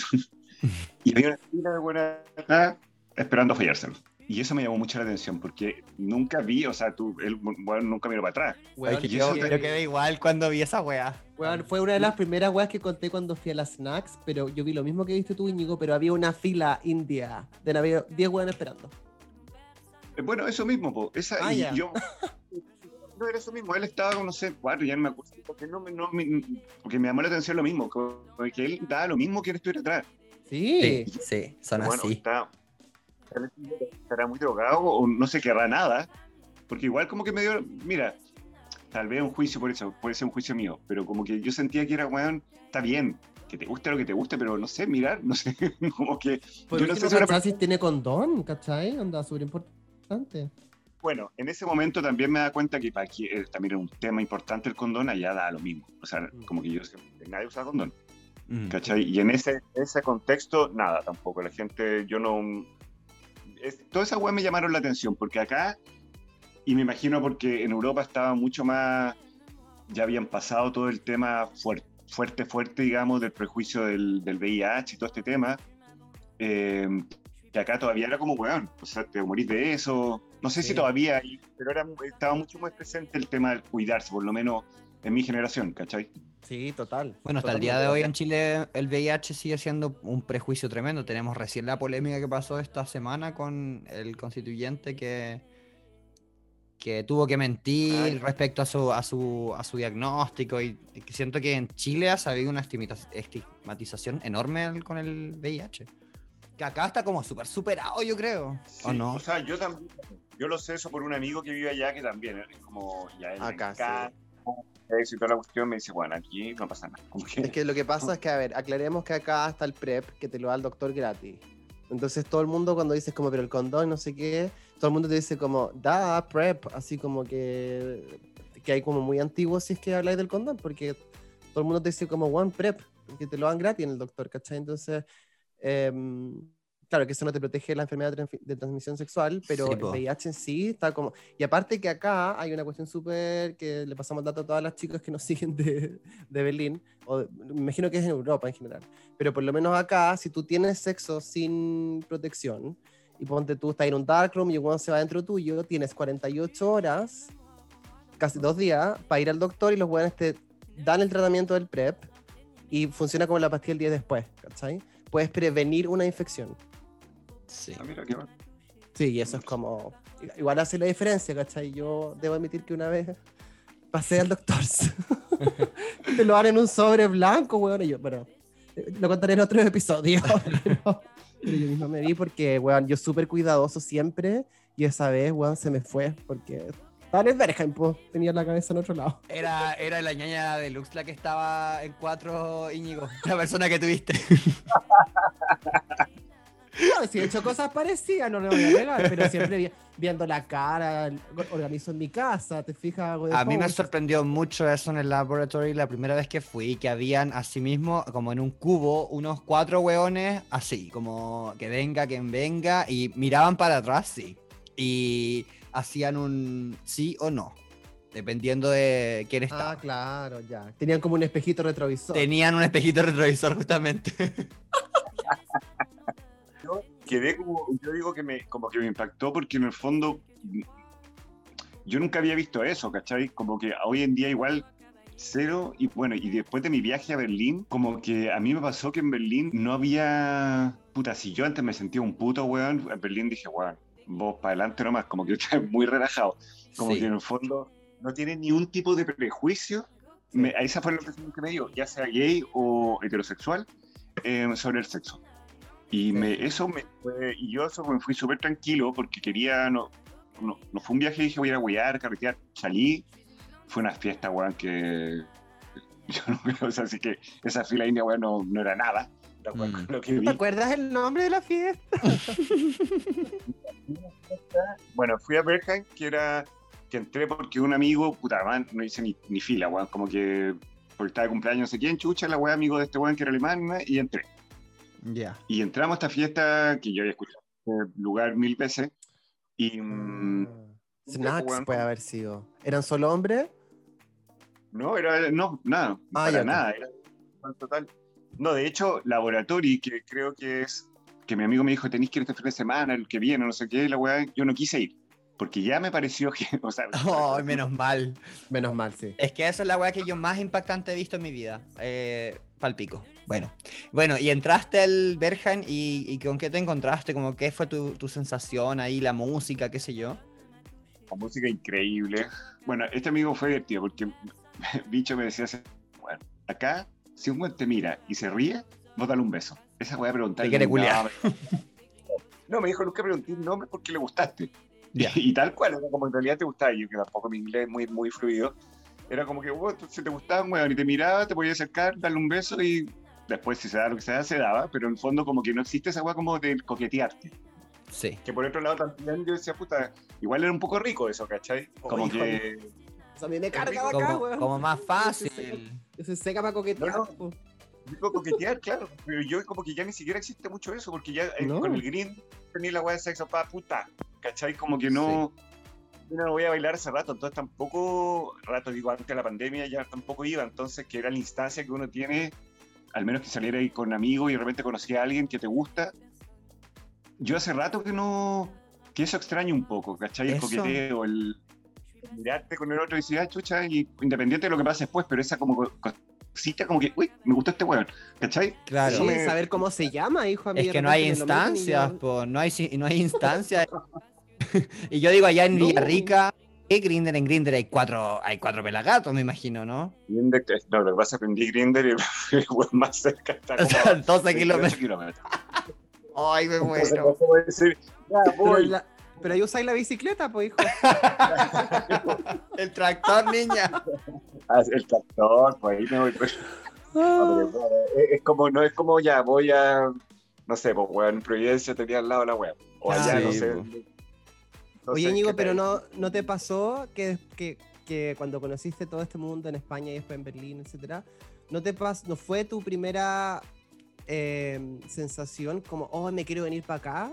Speaker 3: y había una fila de buena acá esperando a fallárselo. Y eso me llamó mucho la atención, porque nunca vi, o sea, tú, él, bueno, nunca miró para atrás.
Speaker 1: Weón,
Speaker 2: Ay, que
Speaker 3: y
Speaker 2: yo,
Speaker 3: te-
Speaker 2: quedé igual cuando vi esa wea.
Speaker 1: weón, fue una de las primeras weas que conté cuando fui a las snacks, pero yo vi lo mismo que viste tú, Íñigo, pero había una fila india de había 10 weones esperando.
Speaker 3: Eh, Bueno, eso mismo, po, esa,
Speaker 1: Ah,
Speaker 3: y yo... No era eso mismo, él estaba con, no sé, cuatro, ya no me acuerdo, porque, no, me- no me- porque me llamó la atención lo mismo, como que él daba lo mismo que él estuviera atrás.
Speaker 1: Sí.
Speaker 2: Sí, sí, son
Speaker 3: bueno,
Speaker 2: así.
Speaker 3: está, estará muy drogado o no se querrá nada, porque igual como que me dio, mira, tal vez un juicio por eso, puede ser un juicio mío, pero como que yo sentía que era, weón, está bien, que te guste lo que te guste, pero no sé, mirar, no sé, como que,
Speaker 1: Por
Speaker 3: yo no sé si una
Speaker 1: si tiene condón, ¿cachai? Onda súper importante.
Speaker 3: bueno, en ese momento también me da cuenta que para aquí eh, también era un tema importante el condón, allá da lo mismo, o sea,
Speaker 1: Mm.
Speaker 3: como que yo nadie usa condón. ¿Cachai? Y en ese, ese contexto, nada tampoco. La gente, yo no. Es, todas esas weas me llamaron la atención, porque acá, y me imagino porque en Europa estaba mucho más. Ya habían pasado todo el tema fuerte, fuerte, fuerte digamos, del prejuicio del, del VIH y todo este tema. eh, que acá todavía era como weón. O sea, te morís de eso. No sé
Speaker 1: Sí.
Speaker 3: si todavía hay, pero era, estaba mucho más presente el tema del cuidarse, por lo menos en mi generación, ¿cachai?
Speaker 1: Sí, total.
Speaker 2: Bueno, hasta el día de hoy en Chile el VIH sigue siendo un prejuicio tremendo. Tenemos recién la polémica que pasó esta semana con el constituyente que, que tuvo que mentir
Speaker 3: Ay.
Speaker 2: respecto a su, a su, a su diagnóstico. Y, siento que en Chile ha habido una estigmatización enorme con el VIH. Que acá está como súper superado, yo creo. ¿O
Speaker 3: Sí,
Speaker 2: no?
Speaker 3: O sea, yo también, yo lo sé eso por un amigo que vive allá que también es como, ya él
Speaker 1: Acá,
Speaker 3: le toda la cuestión, me dice, bueno, aquí no pasa nada. Que,
Speaker 1: Es que lo que pasa es que, a ver, aclaremos que acá está el PrEP, que te lo da el doctor gratis. Entonces todo el mundo cuando dices como, pero el condón, no sé qué, todo el mundo te dice como, da PrEP, así como que, que hay como muy antiguo si es que habláis del condón, porque todo el mundo te dice como, one PrEP, que te lo dan gratis en el doctor, ¿cachai? Entonces, em, claro que eso no te protege de la enfermedad de, transmisión sexual, pero
Speaker 2: Sí,
Speaker 1: el. VIH en sí está como... Y aparte que acá hay una cuestión súper que le pasamos dato a todas las chicas que nos siguen de, de Berlín, o me imagino que es en Europa en general, pero por lo menos acá, si tú tienes sexo sin protección, y ponte tú, estás en un darkroom y uno se va dentro tuyo, tienes 48 horas, casi dos días, para ir al doctor y los buenos te dan el tratamiento del PrEP y funciona como la pastilla el día después, ¿cachai? puedes prevenir una infección.
Speaker 2: Sí.
Speaker 3: Ah, mira, qué bueno.
Speaker 1: Sí, y eso es como. Igual hace la diferencia, ¿cachai? Yo debo admitir que una vez pasé al doctor. Te lo dan en un sobre blanco, weón. Y yo, bueno, lo contaré en otro episodio. pero, pero yo mismo me vi porque, weón, yo súper cuidadoso siempre. Y esa vez, weón, se me fue porque estaba en el pues, tenía la cabeza en otro lado.
Speaker 2: Era, era la ñaña de Lux la que estaba en cuatro, Íñigo. La persona que tuviste.
Speaker 1: No, si he hecho cosas parecidas, no le voy a negar, pero siempre vi- viendo la cara, organizo en mi casa, te fijas, hago de
Speaker 2: A mí me sorprendió mucho eso en el laboratorio la primera vez que fui, que habían así mismo, como en un cubo, unos cuatro hueones así, como que venga quien venga, y miraban para atrás, sí. Y hacían un sí o no, dependiendo de quién estaba.
Speaker 1: Ah, claro, ya. Tenían como un espejito retrovisor.
Speaker 2: Tenían un espejito retrovisor justamente.
Speaker 3: Quedé como, yo digo que me, como que me impactó porque en el fondo yo nunca había visto eso, ¿cachai? Como que hoy en día igual cero y bueno, y después de mi viaje a Berlín, como que a mí me pasó que en Berlín no había, puta, si yo antes me sentía un puto weón, en Berlín dije, weón, vos para adelante nomás, como que estás muy relajado, como
Speaker 2: Sí.
Speaker 3: que en el fondo no tiene ni un tipo de prejuicio, me- esa fue la impresión que me dio, ya sea gay o heterosexual, eh, sobre el sexo. Y me, eso me fue, y yo eso me fui súper tranquilo porque quería, no, no, no fue un viaje, dije voy a ir a huear, carretear, salí, fue una fiesta, weón, que yo no creo, o sea, así que esa fila india, weón, no, no era nada, weón,
Speaker 2: Mm.
Speaker 3: lo que vi.
Speaker 1: ¿Te acuerdas el nombre de la fiesta?
Speaker 3: Bueno, fui a Bergheim, que era, que entré porque un amigo, puta, man, no hice ni, ni fila, weón, como que porque estaba de cumpleaños, no sé quién, chucha, la weá, amigo de este weón que era alemán, y entré.
Speaker 2: Ya.
Speaker 3: Y entramos a esta fiesta que yo había escuchado este lugar mil veces. Y mm,
Speaker 1: Snacks
Speaker 3: weón.
Speaker 1: puede haber sido. ¿Eran solo hombres?
Speaker 3: no, era, no, nada,
Speaker 1: Ah,
Speaker 3: para
Speaker 1: ya,
Speaker 3: nada. Era total. No, de hecho, Laboratory, que creo que es, que mi amigo me dijo, tenéis que ir este fin de semana, el que viene, no sé qué, la weá, yo no quise ir. Porque ya me pareció que, o sea,
Speaker 2: Ay, menos mal.
Speaker 1: Menos mal, sí.
Speaker 2: Es que esa es la weá que yo más impactante he visto en mi vida. Eh, palpico. Bueno. Bueno, y entraste al Berghain y, y con qué te encontraste, como qué fue tu, tu sensación ahí, la música, qué sé yo.
Speaker 3: la música increíble. Bueno, este amigo fue divertido porque Bicho me decía, bueno, acá, si un güey te mira y se ríe, vos dale un beso. Esa voy a preguntar. No, me dijo, nunca pregunté el nombre porque le gustaste.
Speaker 2: Ya.
Speaker 3: Y, tal cual, era como en realidad te gustaba. Y yo que tampoco mi inglés es muy, muy fluido. Era como que, si te gustaba, weón, y te miraba, te podía acercar, darle un beso y después, si se da lo que se da, se daba. Pero en el fondo, como que no existe esa weá como de coquetearte.
Speaker 2: Sí.
Speaker 3: Que por otro lado también yo decía, puta, igual era un poco rico eso, ¿cachai? Como
Speaker 1: Oye,
Speaker 3: que.
Speaker 1: O sea, a mí me carga acá,
Speaker 2: Como,
Speaker 1: weón.
Speaker 2: como más fácil.
Speaker 1: soy- Yo soy seca para coquetear.
Speaker 3: No, no. Digo coquetear, claro, pero yo como que ya ni siquiera existe mucho eso, porque ya eh,
Speaker 1: No.
Speaker 3: con el green tenía la weá de sexo para puta, ¿cachai? Como que no, yo no voy a bailar hace rato, entonces tampoco, rato digo, antes de la pandemia ya tampoco iba, entonces que era la instancia que uno tiene, al menos que saliera ahí con amigos y de repente conocía a alguien que te gusta. Yo hace rato que no, que eso extraño un poco, ¿cachai? El
Speaker 2: Eso.
Speaker 3: coqueteo, el mirarte con el otro y decir, ah, chucha, y independiente de lo que pase después, pero esa como co- cosita como que, uy, me gustó este weón, ¿cachai?
Speaker 2: Claro.
Speaker 1: Sí,
Speaker 3: me-
Speaker 1: saber cómo se llama, hijo. a mí
Speaker 2: Es que no hay
Speaker 1: y
Speaker 2: instancias, po, no hay, no hay instancias. y yo digo, allá en
Speaker 1: No.
Speaker 2: Villarrica, ¿qué Grinder? En Grinder hay cuatro, hay cuatro pelagatos, me imagino, ¿no?
Speaker 3: Grindr, no, lo que pasa es que aprendí Grindr y el weón más cerca está
Speaker 2: O sea,
Speaker 3: a
Speaker 2: 12
Speaker 3: 28
Speaker 2: kilómetros.
Speaker 3: kilómetros.
Speaker 2: Ay, me muero.
Speaker 3: decir, ya
Speaker 1: Pero,
Speaker 3: voy.
Speaker 1: la- pero ahí usáis la bicicleta, pues, hijo.
Speaker 2: El tractor, niña.
Speaker 3: Ah, el tractor, pues ahí me voy. pues. No, pero, es, es como, no es como ya, voy a, no sé, pues weón, en Providencia tenía al lado la weón. O allá,
Speaker 2: Sí,
Speaker 3: no sé.
Speaker 1: Oye,
Speaker 3: ¿qué
Speaker 1: pero no, ¿no te pasó que, que, que cuando conociste todo este mundo en España y después en Berlín, etcétera, ¿no te pas no fue tu primera eh, sensación como, oh, me quiero venir para acá?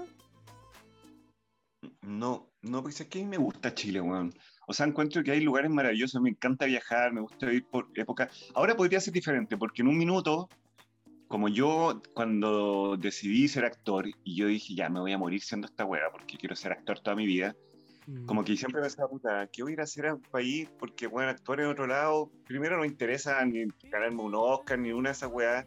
Speaker 3: No, no, porque es que a mí me gusta Chile, weón. O sea, encuentro que hay lugares maravillosos, me encanta viajar, me gusta ir por época. Ahora podría ser diferente, porque en un minuto, como yo cuando decidí ser actor, y yo dije, ya, me voy a morir siendo esta wea, porque quiero ser actor toda mi vida, como que siempre pensaba, puta, ¿qué voy a ir a hacer a un país? Porque, bueno, actor en otro lado, primero no me interesa ni ganarme un Oscar, ni una de esas weas.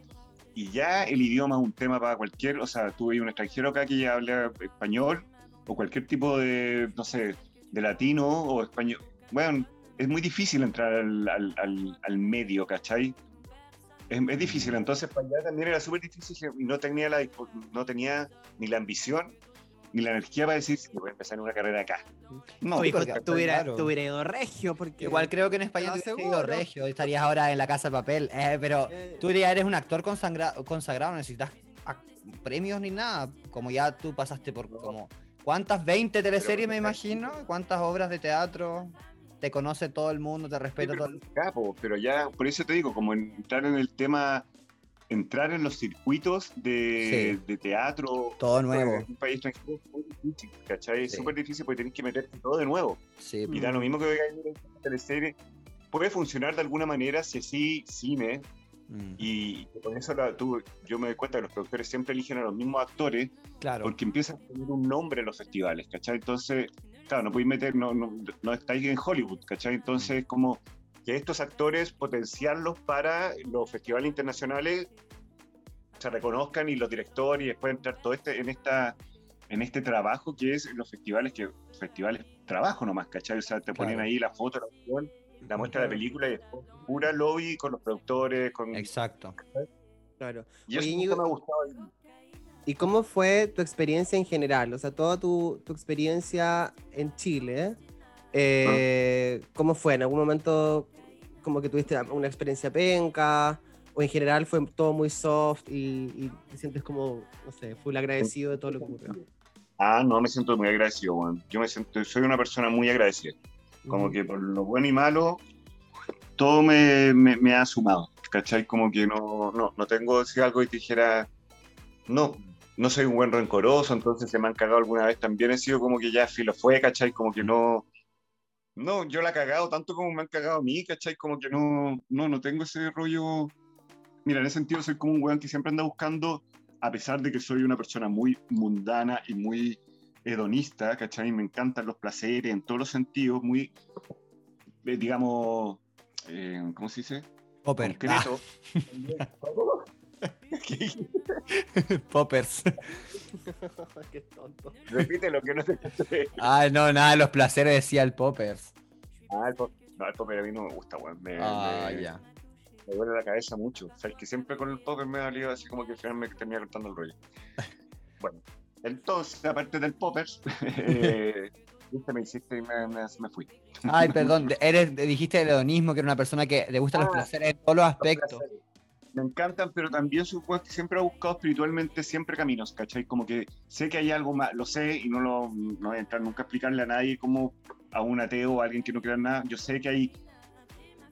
Speaker 3: y ya el idioma es un tema para cualquier, o sea, tú un extranjero acá que ya habla español o cualquier tipo de, no sé, de latino o español. Bueno, es muy difícil entrar al, al, al, medio, ¿cachai? Es, es, difícil, entonces para allá también era súper difícil y no tenía, la, no tenía ni la ambición ni la energía para decir que voy a empezar una carrera acá.
Speaker 4: No, porque tuviera, tuviera ido regio. Porque
Speaker 2: Igual creo que en España tuviera ido regio, estarías ahora en la casa de papel. Eh, pero eh. tú ya eres un actor consagrado, consagrado, necesitas premios ni nada. Como ya tú pasaste por como. ¿Cuántas? ¿20 teleseries me imagino? ¿Cuántas obras de teatro? Te conoce todo el mundo, te respeta todo el
Speaker 3: mundo. pero ya, por eso te digo, como entrar en el tema entrar en los circuitos de, teatro.
Speaker 2: Todo nuevo.
Speaker 3: En un país extranjero es muy difícil, ¿cachai? Es súper difícil porque tenés que meterte todo de nuevo. Sí. Y da lo mismo que veas en una teleserie. Puede funcionar de alguna manera si así cine. Mm. Y con eso tú, yo me doy cuenta que los productores siempre eligen a los mismos actores claro. porque empiezan a tener un nombre en los festivales, ¿cachai? Entonces, claro, no podéis meter, no, no, no estáis en Hollywood, ¿cachai? Entonces, como que estos actores potenciarlos para los festivales internacionales se reconozcan y los directores y después entrar todo este en esta en este trabajo que es los festivales que festivales trabajo nomás, ¿cachai? O sea, te ponen ahí la foto, la, la muestra de la película y después pura lobby con los productores, con
Speaker 2: Exacto.
Speaker 4: Claro.
Speaker 3: Y eso me ha gustado.
Speaker 4: ¿Y cómo fue tu experiencia en general? O sea, toda tu, tu experiencia en Chile, eh, ¿cómo fue? ¿En algún momento como que tuviste una experiencia penca? ¿O en general fue todo muy soft y, te sientes como, no sé, full agradecido de todo lo que ocurrió?
Speaker 3: Ah, no, me siento muy agradecido, Juan. Yo me siento, soy una persona muy agradecida. Como que por lo bueno y malo, todo me, me, ha sumado, ¿cachai? Como que no, no, no tengo si algo y te dijera, no, no soy un buen rencoroso, entonces se me han cagado alguna vez. También he sido como que ya filo fue, ¿cachai? Como que no, no, yo la he cagado tanto como me han cagado a mí, ¿cachai? Como que no, no, no tengo ese rollo. Mira, en ese sentido soy como un weón que siempre anda buscando, a pesar de que soy una persona muy mundana y muy hedonista, ¿cachai? Me encantan los placeres en todos los sentidos, muy, eh, digamos, eh, ¿cómo se dice?
Speaker 2: Popper. Poppers.
Speaker 3: Qué tonto. Repite lo que no se
Speaker 2: Ah, no, nada, los placeres decía el Poppers.
Speaker 3: Ah, el. No, el Popper a mí no me gusta, weón. Me, ah, ya. Me duele la cabeza mucho. O sea, es que siempre con el Popper me ha dolido así como que al final me termina cortando el rollo. bueno, entonces, aparte del Poppers, eh, me hiciste y me, me, fui.
Speaker 2: Ay, perdón, eres, dijiste el hedonismo, que era una persona que le gustan los ah, placeres en todos los aspectos
Speaker 3: me encantan, pero también supongo que siempre ha buscado espiritualmente siempre caminos, ¿cachai? Como que sé que hay algo más, lo sé y no, lo, no voy a entrar nunca a explicarle a nadie como a un ateo o a alguien que no crea en nada. Yo sé que hay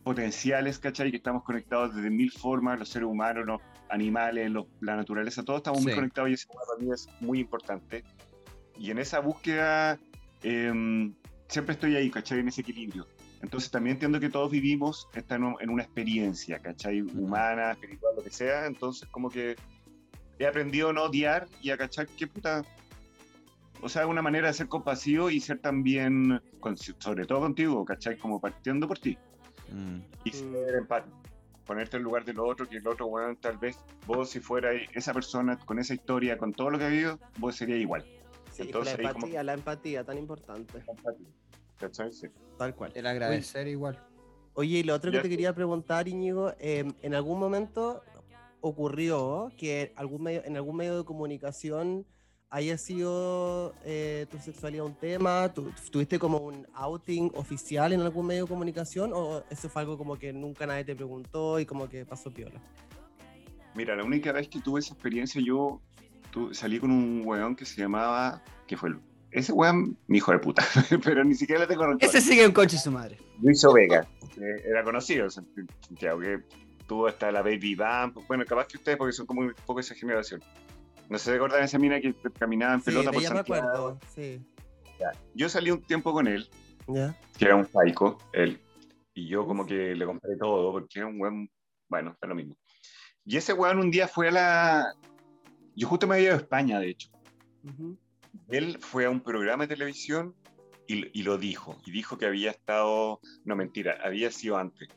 Speaker 3: potenciales, ¿cachai? Que estamos conectados desde mil formas, los seres humanos, los animales, la naturaleza, todos estamos muy conectados y eso para mí es muy importante. Y en esa búsqueda em, siempre estoy ahí, ¿cachai? En ese equilibrio. Entonces también entiendo que todos vivimos en una experiencia, ¿cachai? Humana, espiritual, lo que sea. Entonces como que he aprendido a no odiar y a cachar qué puta... O sea, una manera de ser compasivo y ser también, sobre todo contigo, ¿cachai? Como partiendo por ti. Mm. Y ser empático. Ponerte en lugar del otro, que el otro, bueno, tal vez vos si fuera esa persona con esa historia, con todo lo que ha vivido, vos serías igual.
Speaker 4: Sí, Entonces, la empatía, la empatía, tan importante.
Speaker 2: Tal cual. El agradecer igual.
Speaker 4: Oye, y lo otro que te quería preguntar, Íñigo, em, ¿en algún momento ocurrió que algún medio, en algún medio de comunicación haya sido eh, tu sexualidad un tema? ¿Tuviste como un outing oficial en algún medio de comunicación o eso fue algo como que nunca nadie te preguntó y como que pasó piola?
Speaker 3: Mira, la única vez que tuve esa experiencia yo salí con un weón que se llamaba, que fue el ese weón, mi hijo de puta, pero ni siquiera le tengo rencor.
Speaker 2: Ese sigue un coche su madre.
Speaker 3: Luis Vega, era conocido Santiago, que tuvo hasta la Baby Bump. Bueno, capaz que ustedes, porque son como un poco esa generación. No sé si recuerdan esa mina que caminaba en pelota por Santiago. Me acuerdo, sí. Yo salí un tiempo con él, que era un psycho, él, y yo como que le compré todo, porque era un weón, bueno, es lo mismo. Y ese weón un día fue a la... Yo justo me había ido a España, de hecho. Él fue a un programa de televisión y, lo dijo, y dijo que había estado, no mentira, había sido antes.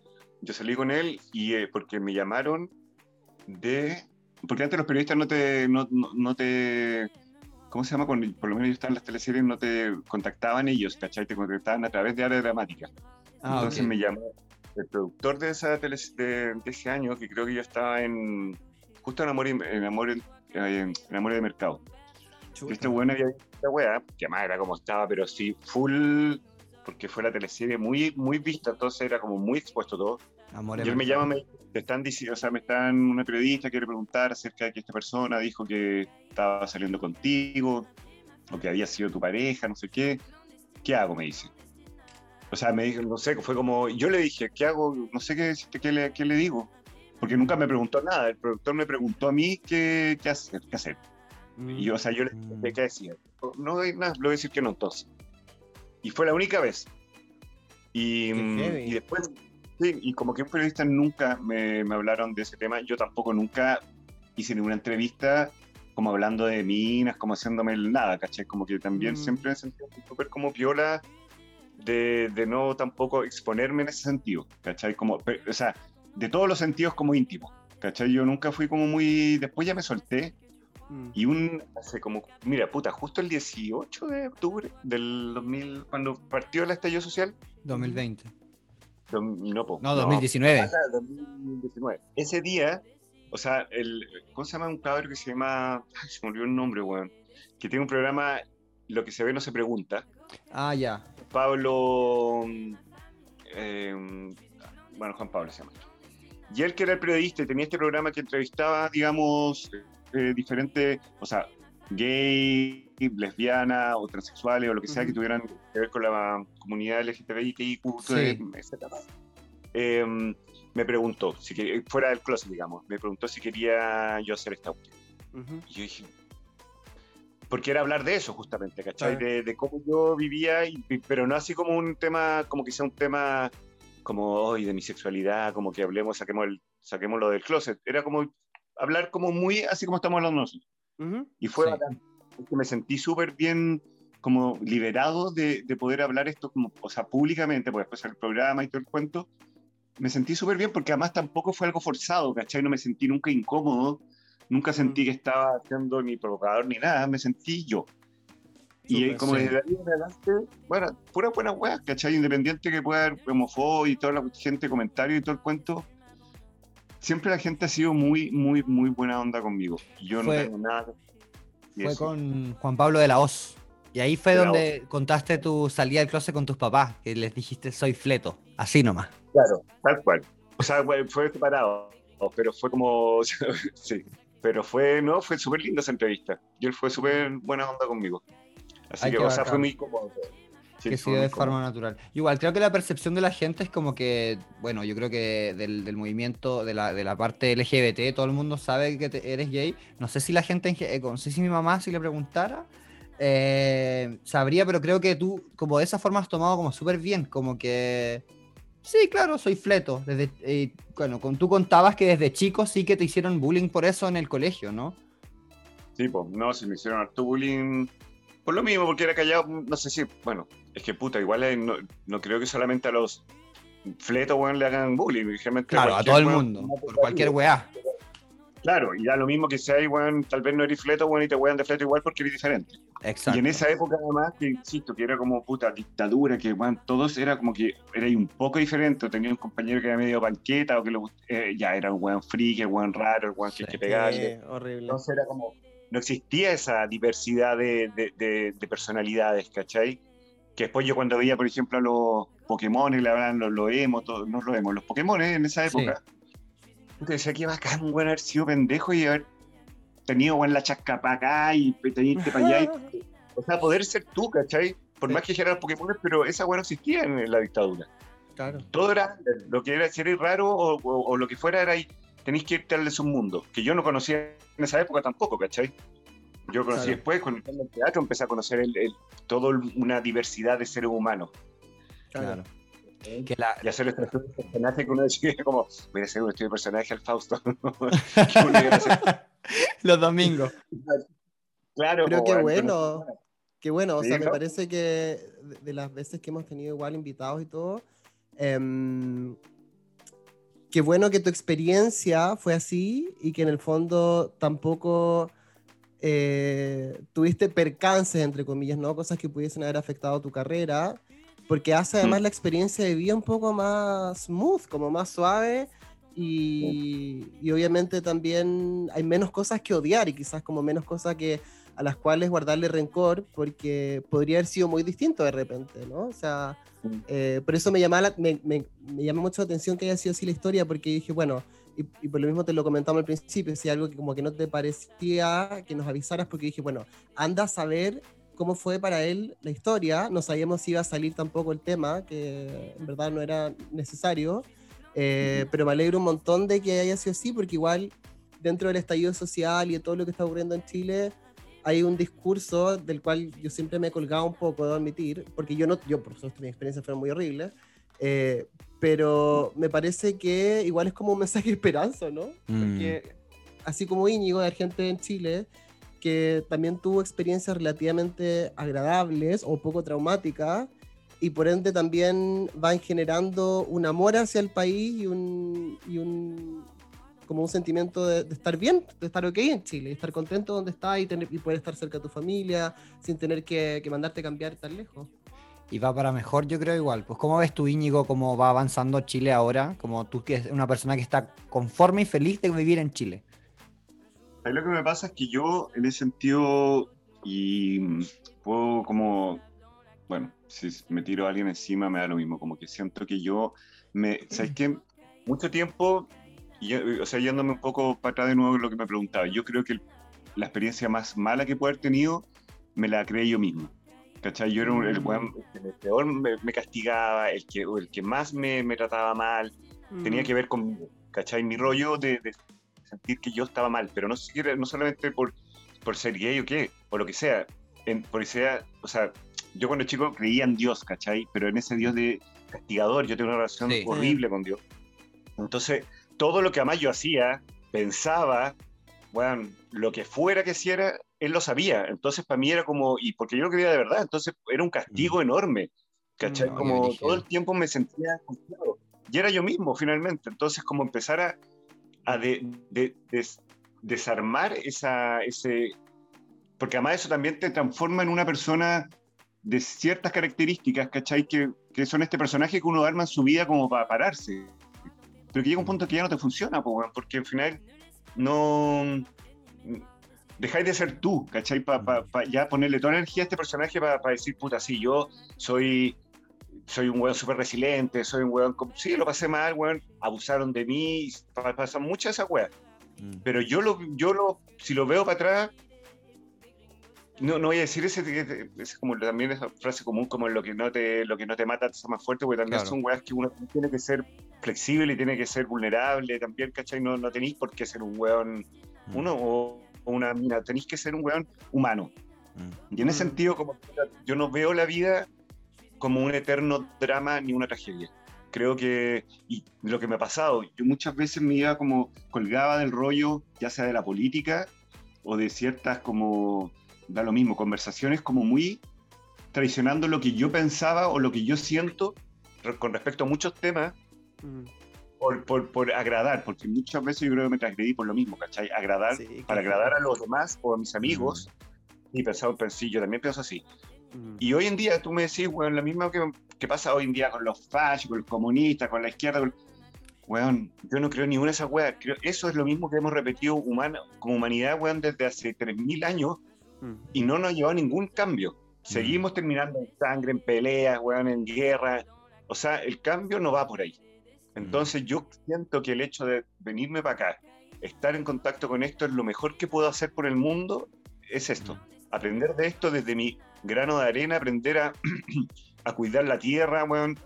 Speaker 3: Yo salí con él y eh, porque me llamaron de, porque antes los periodistas no te, no, no- no te, ¿cómo se llama? Cuando, por lo menos yo estaba en las teleseries, no te contactaban ellos, ¿cachai? Te contactaban a través de área dramática.
Speaker 2: Ah,
Speaker 3: Entonces
Speaker 2: ok.
Speaker 3: me llamó el productor de, esa tele, de, de ese año, que creo que yo estaba en, justo en Amor, y- en Amor, en, en Amor de Mercado. Que este bueno había visto esta weá, que además era como estaba, pero sí, full, porque fue la teleserie muy, muy vista, entonces era como muy expuesto todo.
Speaker 2: Amor
Speaker 3: Y él me llama, me, te están diciendo, o sea, me están, una periodista quiere preguntar acerca de que esta persona dijo que estaba saliendo contigo, o que había sido tu pareja, no sé qué. ¿Qué hago? Me dice. O sea, me dijo, no sé, fue como, yo le dije, ¿qué hago? No sé qué, decirte, qué, le, qué le digo. Porque nunca me preguntó nada, el productor me preguntó a mí qué, qué hacer. Qué hacer. Y yo, o sea, yo le
Speaker 2: Mm.
Speaker 3: dije, ¿qué decía? No hay nada, le voy a decir que no, entonces. Y fue la única vez. Y, mm, y después, sí, y como que un periodista nunca me, me hablaron de ese tema, yo tampoco nunca hice ninguna entrevista como hablando de minas, como haciéndome el nada, ¿cachai? Como que también
Speaker 4: Mm.
Speaker 3: siempre me sentí súper como piola de, de no tampoco exponerme en ese sentido, ¿cachai? Como, o sea, de todos los sentidos como íntimo, ¿cachai? Yo nunca fui como muy... Después ya me solté
Speaker 4: Mm.
Speaker 3: y un, hace como, mira, puta, justo el 18 de octubre del 2000, cuando partió el estallido social,
Speaker 2: 2020.
Speaker 3: dom- no, po,
Speaker 2: No, 2019.
Speaker 3: ah, 2019. Ese día, o sea, el, ¿cómo se llama un cabrón que se llama, ay, se me olvidó el nombre, weón, que tiene un programa, Lo que se ve no se pregunta,
Speaker 2: Ah, ya.
Speaker 3: Pablo, mm, eh, bueno, Juan Pablo se llama. Y él que era el periodista y tenía este programa que entrevistaba, digamos, eh, diferentes, o sea, gay, lesbiana o transexuales o lo que sea que
Speaker 4: Ujú.
Speaker 3: tuvieran que ver con la comunidad LGTBIQ,
Speaker 2: Sí.
Speaker 3: etc. Eh, me preguntó, si quería- fuera del closet, digamos, me preguntó si quería yo hacer esta cuestión.
Speaker 4: Ujú.
Speaker 3: Y yo dije, porque era hablar de eso justamente, ¿cachai?
Speaker 4: Claro.
Speaker 3: De, de cómo yo vivía, y, pero no así como un tema, como que sea un tema como hoy de mi sexualidad, como que hablemos, saquemos el, saquémoslo del closet. Era como hablar como muy así como estamos hablando nosotros.
Speaker 4: Ujú.
Speaker 3: Y fue
Speaker 2: Sí.
Speaker 3: bacán, porque me sentí súper bien como liberado de, de poder hablar esto como, o sea, públicamente, porque después el programa y todo el cuento, me sentí súper bien porque además tampoco fue algo forzado, ¿cachai? No me sentí nunca incómodo, nunca sentí que estaba haciendo ni provocador ni nada, me sentí yo. Y
Speaker 4: Súper,
Speaker 3: eh, como
Speaker 2: sí.
Speaker 3: desde ahí en adelante, bueno, pura buena weá, ¿cachai? Independiente que pueda haber homofobia y toda la gente, comentarios y todo el cuento, siempre la gente ha sido muy, muy, muy buena onda conmigo. Yo
Speaker 2: Fue-
Speaker 3: no tengo nada
Speaker 2: Fue con Juan Pablo de la Hoz. Y ahí fue
Speaker 3: De
Speaker 2: donde contaste tu salida del closet con tus papás, que les dijiste soy fleto, así nomás.
Speaker 3: Claro, tal cual. O sea, fue separado, pero fue como, sí, pero fue, no, fue súper linda esa entrevista. Y él fue súper buena onda conmigo. Así
Speaker 2: Ay,
Speaker 3: que, o sea,
Speaker 2: bacán.
Speaker 3: fue muy cómodo. Sí,
Speaker 2: que se dio de forma natural. Igual, creo que la percepción de la gente es como que, bueno, yo creo que del, del movimiento, de la, de la parte LGBT, todo el mundo sabe que te- eres gay. No sé si la gente, en ge- eh, no sé si mi mamá, si le preguntara, eh, sabría, pero creo que tú, como de esa forma, has tomado como súper bien, como que... Sí, claro, soy fleto. Desde, eh, bueno, con, tú contabas que desde chico sí que te hicieron bullying por eso en el colegio, ¿no?
Speaker 3: Sí, pues, no, se me hicieron harto bullying por lo mismo, porque era callado, no sé si, bueno, es que puta, igual eh, no, no creo que solamente a los fletos, weón, le hagan bullying.
Speaker 2: Claro, a todo el
Speaker 3: weón-
Speaker 2: mundo, por cualquier weá.
Speaker 3: Claro, y da lo mismo que sea, weón, tal vez no eres fleto, weón, y te wean de fleto igual porque eres diferente.
Speaker 2: Exacto.
Speaker 3: Y en esa época además, que insisto, que era como puta dictadura, que weón, todos era como que era un poco diferente. Tenía un compañero que era medio banqueta o que gust- eh, ya era un weón friki, el weón raro, el weón que
Speaker 2: Sí.
Speaker 3: que.
Speaker 4: Sí, horrible.
Speaker 3: Entonces era como, no existía esa diversidad de, de- de- de personalidades, ¿cachai? Que después yo cuando veía, por ejemplo, a los Pokémon, le hablan los, los emo, todos, no los emo, los Pokémon en esa
Speaker 2: Sí.
Speaker 3: época, puta, decía que bacán, weón, haber sido pendejo y haber tenido, weón, la chasca para acá y tenirte para allá. y- o sea, poder ser tú, ¿cachai? Por
Speaker 2: Sí.
Speaker 3: más que los Pokémon, pero esa weón no existía en la dictadura
Speaker 4: Claro.
Speaker 3: todo era lo que era si eres raro o, o- o lo que fuera era ahí tenéis que irte al de su mundo que yo no conocía en esa época tampoco ¿cachai? yo conocí
Speaker 4: Claro.
Speaker 3: después cuando estaba en el teatro empecé a conocer el, el- todo el- una diversidad de seres humanos
Speaker 2: Claro. Que la,
Speaker 3: y hacer este personaje que uno decía como voy a hacer un estudio de personaje al Fausto
Speaker 2: los domingos.
Speaker 3: claro
Speaker 4: Pero qué bueno. Qué bueno, o
Speaker 3: Sí,
Speaker 4: sea, me
Speaker 3: ¿no?
Speaker 4: parece que de, de las veces que hemos tenido igual invitados y todo, em,
Speaker 1: qué bueno que tu experiencia fue así y que en el fondo tampoco eh, tuviste percances, entre comillas, ¿no? Cosas que pudiesen haber afectado tu carrera, porque hace además
Speaker 3: Mm.
Speaker 1: la experiencia de vida un poco más smooth, como más suave. Y, y obviamente también hay menos cosas que odiar y quizás como menos cosas que a las cuales guardarle rencor porque podría haber sido muy distinto de repente, ¿no? O sea, eh, por eso me llama, la- me, me, me llama mucho la atención que haya sido así la historia porque dije, bueno, y, y por lo mismo te lo comentamos al principio, si algo que como que no te parecía que nos avisaras porque dije, bueno, anda a saber cómo fue para él la historia, no sabíamos si iba a salir tampoco el tema, que en verdad no era necesario, eh, pero me alegro un montón de que haya sido así porque igual dentro del estallido social y de todo lo que está ocurriendo en Chile, hay un discurso del cual yo siempre me he colgado un poco, debo admitir, porque yo no, yo por supuesto mis experiencias fueron muy horribles, eh, pero me parece que igual es como un mensaje de esperanza, ¿no?
Speaker 2: Mm.
Speaker 1: Porque así como Íñigo, de gente en Chile, que también tuvo experiencias relativamente agradables o poco traumáticas, y por ende también van generando un amor hacia el país y un, y un como un sentimiento de, de estar bien, de estar ok en Chile, y estar contento donde está y, tener, y poder estar cerca de tu familia sin tener que, que mandarte a cambiar tan lejos.
Speaker 2: Y va para mejor, yo creo igual. Pues, ¿cómo ves tú, Íñigo, cómo va avanzando Chile ahora? Como tú que es una persona que está conforme y feliz de vivir en Chile.
Speaker 3: Ahí lo que me pasa es que yo, en ese sentido, y puedo como, bueno, si me tiro a alguien encima me da lo mismo, como que siento que yo, me, ¿sabes qué? Mucho tiempo, y yo- o sea, yéndome un poco para atrás de nuevo en lo que me preguntaba, yo creo que el- la experiencia más mala que puedo haber tenido, me la creé yo mismo. ¿Cachai? Yo era un- el weón que me- peor me, me castigaba, el que, el que más me, me trataba mal, tenía que ver conmigo, ¿cachai? Mi rollo de, de sentir que yo estaba mal, pero no, siquiera, no solamente por, por ser gay o qué, o lo que sea, en, por sea, o sea, yo cuando chico creía en Dios, ¿cachai? Pero en ese Dios de castigador, yo tengo una relación
Speaker 2: Sí.
Speaker 3: horrible con Dios. Entonces, todo lo que además yo hacía, pensaba, bueno, lo que fuera que hiciera, él lo sabía. Entonces, para mí era como, y porque yo lo creía de verdad, entonces era un castigo enorme, ¿cachai?
Speaker 1: No,
Speaker 3: como todo el tiempo me sentía confiado. Y era yo mismo, finalmente. Entonces, como empezar a, a de- de- des- desarmar esa, ese... Porque además eso también te transforma en una persona de ciertas características, ¿cachai? Que, que son este personaje que uno arma en su vida como para pararse. Pero que llega un punto que ya no te funciona, po, porque al final no... Dejáis de ser tú, ¿cachai? Para ya ponerle toda la energía a este personaje para decir, puta, sí, yo soy soy un weón súper resiliente, soy un weón, como- sí, lo pasé mal, weón, abusaron de mí, pa- pasan muchas esas weas.
Speaker 2: Mm.
Speaker 3: Pero yo lo, yo lo, si lo veo para atrás, no, no voy a decir ese, ese como también esa frase común como lo que no te, lo que no te mata te hace más fuerte, porque también
Speaker 2: Claro.
Speaker 3: son weas que uno tiene que ser flexible y tiene que ser vulnerable también, ¿cachai? No, no tenéis por qué ser un weón,
Speaker 2: Mm.
Speaker 3: uno o o una mina, tenéis que ser un weón humano.
Speaker 2: Mm.
Speaker 3: Y en ese
Speaker 1: Mm.
Speaker 3: sentido, como yo no veo la vida como un eterno drama ni una tragedia. Creo que, y lo que me ha pasado, yo muchas veces me iba como colgaba del rollo, ya sea de la política o de ciertas como, da lo mismo, conversaciones como muy traicionando lo que yo pensaba o lo que yo siento con respecto a muchos temas
Speaker 1: Mm,
Speaker 3: por, por, por agradar, porque muchas veces yo creo que me transgredí por lo mismo, ¿cachai? Agradar,
Speaker 1: sí,
Speaker 3: para agradar a los demás o a mis amigos. Y pensaba, pues sí, yo también pienso así.
Speaker 1: Mm.
Speaker 3: Y hoy en día tú me decís, weón, lo mismo que, que pasa hoy en día con los fascistas, con los comunistas, con la izquierda. con- Weón, yo no creo ni una de esas weas. Creo, eso es lo mismo que hemos repetido humana, como humanidad, weón, desde hace 3.000 años
Speaker 1: Mm.
Speaker 3: y no nos a ningún cambio. Seguimos terminando en sangre, en peleas, weón, en guerra. O sea, el cambio no va por ahí. Entonces yo siento que el hecho de venirme para acá, estar en contacto con esto, es lo mejor que puedo hacer por el mundo, es esto. Aprender de esto desde mi grano de arena, aprender a, a cuidar la tierra, weón,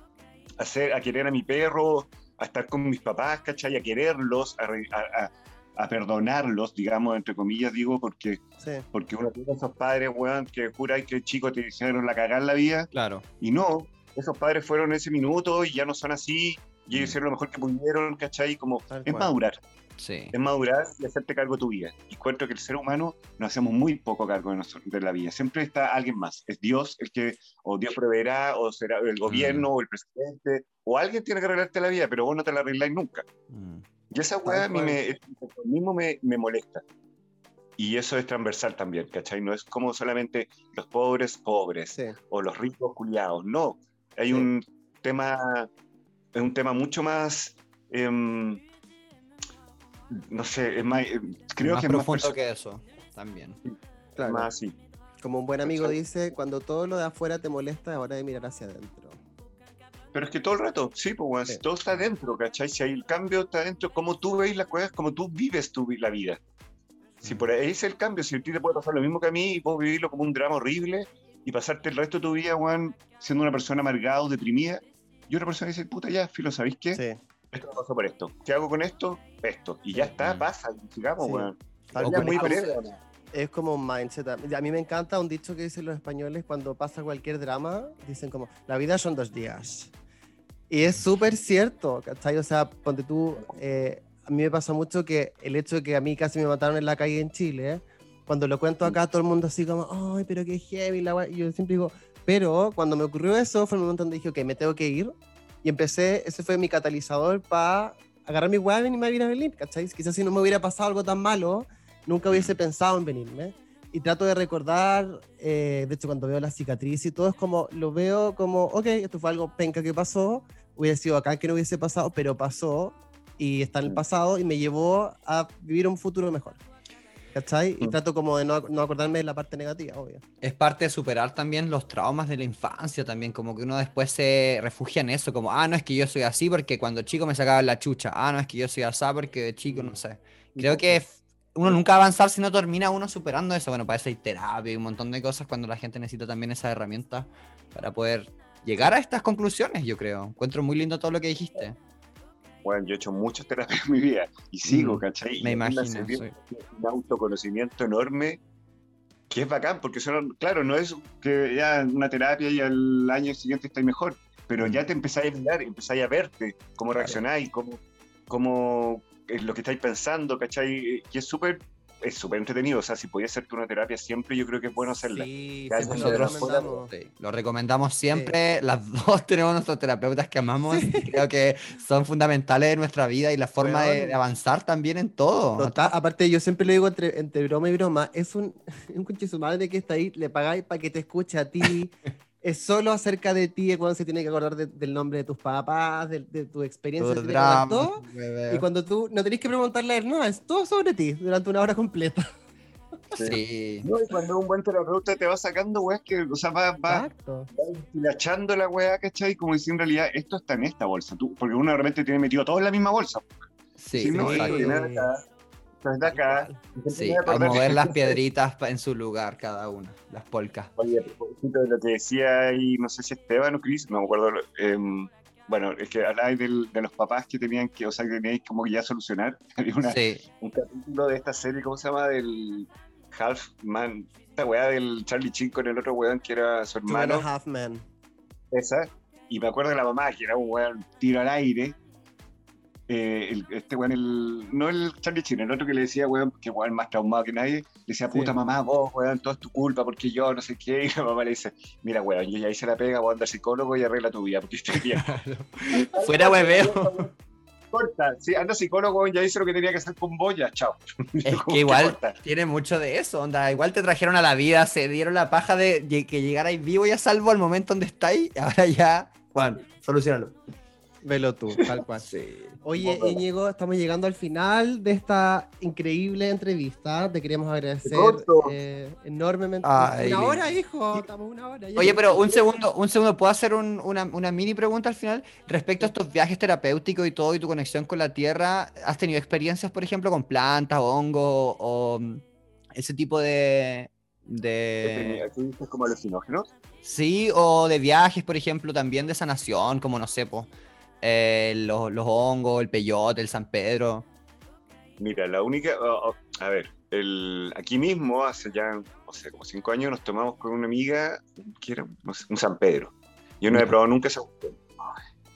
Speaker 3: a, a querer a mi perro, a estar con mis papás, ¿cachai? A quererlos, a, re- a- a- perdonarlos, digamos, entre comillas, digo, porque,
Speaker 1: Sí.
Speaker 3: porque uno tiene esos padres, weón, que jura que chicos te hicieron la cagar en la vida,
Speaker 2: Claro.
Speaker 3: y no, esos padres fueron ese minuto y ya no son así, y ellos
Speaker 2: Mm.
Speaker 3: hicieron lo mejor que pudieron, ¿cachai? Como
Speaker 1: Tal
Speaker 3: es
Speaker 1: cual.
Speaker 3: madurar.
Speaker 2: Sí.
Speaker 3: es madurar y hacerte cargo de tu vida. Y encuentro que el ser humano nos hacemos muy poco cargo de, nosotros, de la vida. Siempre está alguien más. Es Dios el que, o Dios proveerá, o será el gobierno, o el presidente, o alguien tiene que arreglarte la vida, pero vos no te la arregláis nunca.
Speaker 2: Mm.
Speaker 3: Y esa weá a mí me, el mismo me, me molesta. Y eso es transversal también, ¿cachai? No es como solamente los pobres pobres
Speaker 1: Sí.
Speaker 3: o los ricos culiados. No, hay
Speaker 1: Sí.
Speaker 3: un tema, es un tema mucho más, em, no sé, es más, eh, creo
Speaker 2: más
Speaker 3: que es más,
Speaker 2: profundo que eso, también.
Speaker 1: Claro.
Speaker 3: más así.
Speaker 1: Como un buen amigo
Speaker 3: ¿Cachai?
Speaker 1: dice, cuando todo lo de afuera te molesta, es hora de mirar hacia adentro.
Speaker 3: Pero es que todo el rato, sí, pues, weón,
Speaker 1: Sí.
Speaker 3: todo está dentro, ¿cachai? Si hay el cambio está dentro, como tú veis las cosas, como tú vives tu, la vida. Si por ahí es el cambio, si a ti te puede pasar lo mismo que a mí y puedo vivirlo como un drama horrible y pasarte el resto de tu vida, weón, siendo una persona amargada o deprimida, y otra persona dice, puta, ya, filo, ¿sabéis qué?
Speaker 1: Sí.
Speaker 3: Esto pasó por esto. ¿Qué hago con esto? Esto. Y ya está,
Speaker 2: Mm.
Speaker 3: pasa, sigamos,
Speaker 1: Sí.
Speaker 2: O
Speaker 1: cual.
Speaker 3: muy breve.
Speaker 1: Es como un mindset. A mí me encanta un dicho que dicen los españoles cuando pasa cualquier drama, dicen como, la vida son dos días. Y es súper cierto, ¿cachai? O sea, ponte tú, eh, a mí me pasa mucho que el hecho de que a mí casi me mataron en la calle en Chile, cuando lo cuento acá, todo el mundo así como, ay, pero qué heavy, la wea", Y yo siempre digo, pero cuando me ocurrió eso, fue el momento donde dije, ok, me tengo que ir. Y empecé, ese fue mi catalizador para agarrar mi weá y a vivir a Berlín, ¿cachai? Quizás si no me hubiera pasado algo tan malo, nunca hubiese pensado en venirme. Y trato de recordar, eh, de hecho, cuando veo la cicatriz y todo, es como, lo veo como, ok, esto fue algo penca que pasó, hubiera sido acá que no hubiese pasado, pero pasó y está en el
Speaker 3: Mm.
Speaker 1: pasado y me llevó a vivir un futuro mejor. ¿Cachai? Y
Speaker 3: Mm.
Speaker 1: trato como de no, no acordarme de la parte negativa, obvio.
Speaker 2: Es parte de superar también los traumas de la infancia también, como que uno después se refugia en eso, como, ah, no es que yo soy así porque cuando chico me sacaban la chucha, ah, no es que yo soy así porque de chico, no sé. Creo que uno nunca va a avanzar si no termina uno superando eso. Bueno, para eso hay terapia y un montón de cosas cuando la gente necesita también esa herramienta para poder llegar a estas conclusiones, yo creo. Encuentro muy lindo todo lo que dijiste.
Speaker 3: Bueno, yo he hecho muchas terapias en mi vida y sigo,
Speaker 2: Mm,
Speaker 3: ¿cachai?
Speaker 2: Me imagino, sí.
Speaker 3: Un autoconocimiento enorme que es bacán, porque son, claro, no es que ya una terapia y al año siguiente estáis mejor, pero ya te empezáis a mirar, empezáis a verte, cómo reaccionáis, cómo, cómo es lo que estáis pensando, ¿cachai? Y es súper es súper entretenido, o sea, si podías hacerte una terapia siempre, yo creo que es bueno hacerla.
Speaker 1: Sí,
Speaker 3: Ya,
Speaker 1: siempre lo recomendamos.
Speaker 2: Sí, lo recomendamos siempre. Las dos tenemos nuestros terapeutas que amamos y creo que son fundamentales en nuestra vida y la forma de,
Speaker 1: Weón.
Speaker 2: de avanzar también en todo.
Speaker 1: Total, aparte, yo siempre le digo entre, entre broma y broma, es un, un conche su madre que está ahí, le pagáis para que te escuche a ti. es solo acerca de ti, es cuando se tiene que acordar de- del nombre de tus papás, de, de tu experiencia,
Speaker 2: Todo drama,
Speaker 1: todo. Y cuando tú no tenés que preguntarle a él, no, es todo sobre ti durante una hora completa.
Speaker 2: Sí.
Speaker 3: No, y cuando un buen terapeuta te va sacando weas que, o sea, va, va, hilachando la weá, ¿cachai? Como decir en realidad, esto está en esta bolsa, tú, porque uno realmente tiene metido todo en la misma bolsa.
Speaker 2: Sí,
Speaker 3: no,
Speaker 2: exacto.
Speaker 3: Es de acá.
Speaker 2: Sí, a mover las piedritas en su lugar cada una, las polcas.
Speaker 3: Oye, a propósito de lo que decía ahí, no sé si Esteban o Cris, no me acuerdo. em, bueno, es que habláis del- de los papás que tenían que, o sea, que teníais como que ya solucionar. Había una-
Speaker 2: Sí,
Speaker 3: un capítulo de esta serie, ¿cómo se llama? Del Half Man, esta weá del Charlie Chin con el otro weón que era su hermano,
Speaker 1: half men.
Speaker 3: esa. Y me acuerdo de la mamá, que era un weón tiro al aire. Eh, el- este weón, el, no el Charlie Chin, el otro que le decía, weón, que weón más traumado que nadie, le decía,
Speaker 1: Sí.
Speaker 3: puta mamá, vos, weón, todo es tu culpa, porque yo, no sé qué. Y la mamá le dice, mira, weón, yo ya hice la pega, voy a andar psicólogo y arregla tu vida, porque estoy bien.
Speaker 2: fuera hueveo.
Speaker 3: Corta, sí, anda psicólogo, weón, ya hice lo que tenía que hacer con vos, ya, chao.
Speaker 2: Es que igual tiene mucho de eso, onda. Igual te trajeron a la vida, se dieron la paja de que llegarais vivo y a salvo al momento donde estáis. Ahora ya, Juan, solucionalo.
Speaker 1: Velo tú, tal cual.
Speaker 2: Sí.
Speaker 1: Oye, Íñigo, estamos llegando al final de esta increíble entrevista. Te queremos agradecer eh, enormemente.
Speaker 2: Ay,
Speaker 1: una hora, hijo. Estamos una hora. ya.
Speaker 2: Oye, pero un segundo, un segundo, ¿puedo hacer un- una, una mini pregunta al final? Respecto a estos viajes terapéuticos y todo y tu conexión con la tierra, ¿has tenido experiencias, por ejemplo, con plantas, hongos o ese tipo de, de...
Speaker 3: Aquí dices como alucinógenos.
Speaker 2: Sí, o de viajes, por ejemplo, también de sanación, como no sé, po, eh, los, los hongos, el peyote, el San Pedro.
Speaker 3: Mira, la única, oh, oh, a ver, el, aquí mismo, hace ya, no sé, como cinco años, nos tomamos con una amiga, que era No sé, un San Pedro. Yo no he probado nunca esa.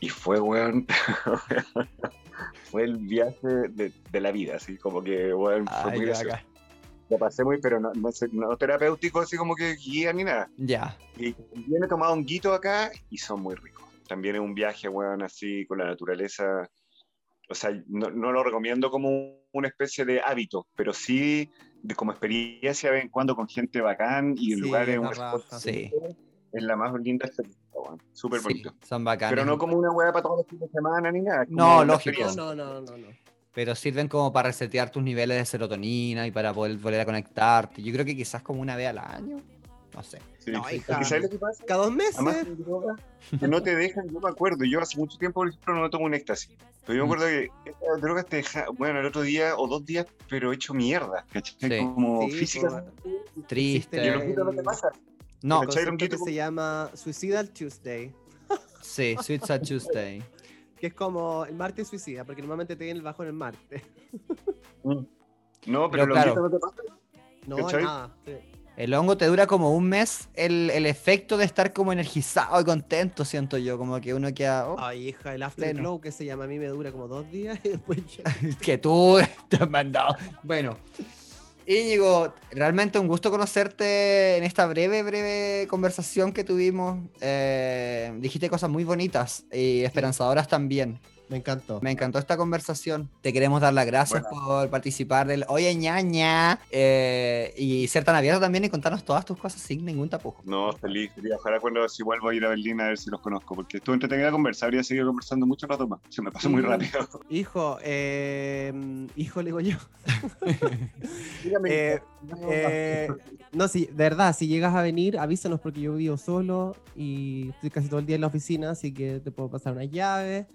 Speaker 3: Y fue, weón, fue el viaje de, de la vida, así como que bueno, fue
Speaker 2: Ay,
Speaker 3: muy
Speaker 2: qué
Speaker 3: gracioso. Lo pasé muy, pero no, no, no terapéutico, así como que guía ni nada.
Speaker 2: Ya.
Speaker 3: Y también he tomado un guito acá y son muy ricos. También es un viaje, weón, así con la naturaleza. O sea, no, no lo recomiendo como una especie de hábito, pero sí de como experiencia de vez en cuando con gente bacán y en
Speaker 4: Sí,
Speaker 3: lugares un
Speaker 2: Sí.
Speaker 3: es la más linda experiencia, weón. Súper
Speaker 2: Sí,
Speaker 3: bonito.
Speaker 2: son bacanes.
Speaker 3: Pero no como una weá para todos los fines de semana ni nada.
Speaker 2: No, lógico.
Speaker 4: no, no, no. no.
Speaker 2: Pero sirven como para resetear tus niveles de serotonina y para poder volver a conectarte. Yo creo que quizás como una vez al año. No sé.
Speaker 3: Sí.
Speaker 4: No, hija.
Speaker 3: ¿sabes lo que pasa?
Speaker 4: Cada dos meses.
Speaker 3: Además, no te dejan, yo me acuerdo, yo hace mucho tiempo, por ejemplo, no tomo un éxtasis. Pero yo me
Speaker 2: Mm.
Speaker 3: acuerdo que estas drogas te dejan, bueno, el otro día o dos días, pero hecho mierda, ¿cachai?
Speaker 2: Sí.
Speaker 3: Como
Speaker 4: Sí,
Speaker 3: física.
Speaker 4: pues,
Speaker 2: Triste.
Speaker 3: Y honguito no te pasa.
Speaker 2: No,
Speaker 4: un que se llama Suicidal Tuesday,
Speaker 2: sí, Sad Tuesday.
Speaker 4: que es como el martes suicida, porque normalmente te viene el bajo en el martes.
Speaker 3: Mm. No, pero,
Speaker 2: Pero claro.
Speaker 3: honguito no te pasa.
Speaker 4: No, nada. sí.
Speaker 2: El hongo te dura como un mes el, el efecto de estar como energizado y contento, siento yo. Como que uno queda. oh,
Speaker 4: Ay, hija, el afterglow que se llama a mí me dura como dos días y después
Speaker 2: que tú te has mandado. Bueno, Íñigo, realmente un gusto conocerte en esta breve, breve conversación que tuvimos. Eh, dijiste cosas muy bonitas y esperanzadoras también.
Speaker 1: Me encantó.
Speaker 2: Me encantó esta conversación. Te queremos dar las gracias por participar del Oye ñaña eh, y ser tan abierto también y contarnos todas tus cosas sin ningún tapujo.
Speaker 3: No, feliz. Ojalá cuando si vuelvo a ir a Berlín a ver si los conozco, porque estuve entretenida conversar y he seguido conversando mucho rato más. Se me pasó muy rápido.
Speaker 4: Hijo, eh, hijo, le digo yo.
Speaker 3: Dígame,
Speaker 4: Eh,
Speaker 3: no,
Speaker 4: Eh, no, sí, de verdad, si llegas a venir, avísanos porque yo vivo solo y estoy casi todo el día en la oficina, así que te puedo pasar una llave,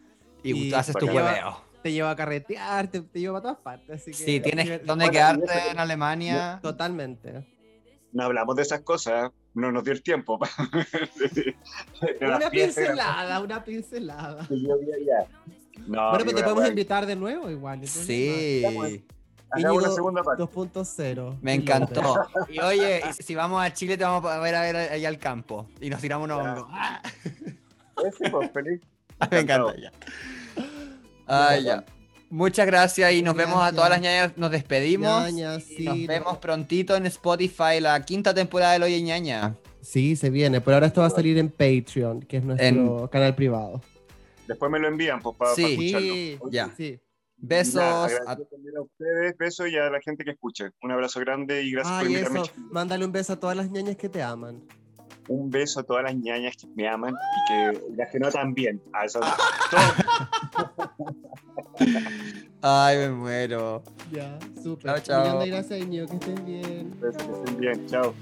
Speaker 2: Y,
Speaker 4: Y
Speaker 2: haces tu hueveo.
Speaker 4: te llevo a carretear, te, te llevo a todas partes. Así que,
Speaker 2: Si tienes donde quedarte en Alemania.
Speaker 4: Totalmente.
Speaker 3: no hablamos de esas cosas, no nos dio el tiempo.
Speaker 4: Una pincelada, una pincelada.
Speaker 3: No,
Speaker 4: bueno, pero te podemos invitar de nuevo igual. no.
Speaker 2: Sí,
Speaker 3: Hagamos una
Speaker 4: Íñigo,
Speaker 3: segunda parte.
Speaker 4: 2.0.
Speaker 2: me encantó. Y oye, si vamos a Chile, te vamos a ver a ver allá al campo. Y nos tiramos unos hongos. ¡Ah!
Speaker 3: Ese, pues, feliz.
Speaker 2: Me encanta ya. Ay, ya. Muchas gracias y nos vemos a todas las ñañas. Nos despedimos.
Speaker 1: Ñaña,
Speaker 2: y
Speaker 1: sí,
Speaker 2: nos
Speaker 1: no-
Speaker 2: vemos prontito en Spotify, la quinta temporada del Oye ñaña.
Speaker 1: Sí, se viene. Pero ahora esto va a salir en Patreon, que es nuestro
Speaker 2: En-
Speaker 1: canal privado.
Speaker 3: Después me lo envían, pues, para
Speaker 2: Sí.
Speaker 3: escucharlo.
Speaker 1: Sí,
Speaker 2: Ya.
Speaker 1: sí.
Speaker 2: Besos.
Speaker 3: Nada,
Speaker 2: a-
Speaker 3: a ustedes, besos y a la gente que escuche. Un abrazo grande y gracias por invitarme.
Speaker 1: Mándale un beso a todas las ñañas que te aman.
Speaker 3: Un beso a todas las ñañas que me aman y que las que no también. A esas.
Speaker 2: Ay, me muero.
Speaker 1: Ya, súper.
Speaker 2: Chao, chao.
Speaker 1: Un millón de gracias, Íñigo, que estés bien.
Speaker 3: Besos, que estén bien. Chao.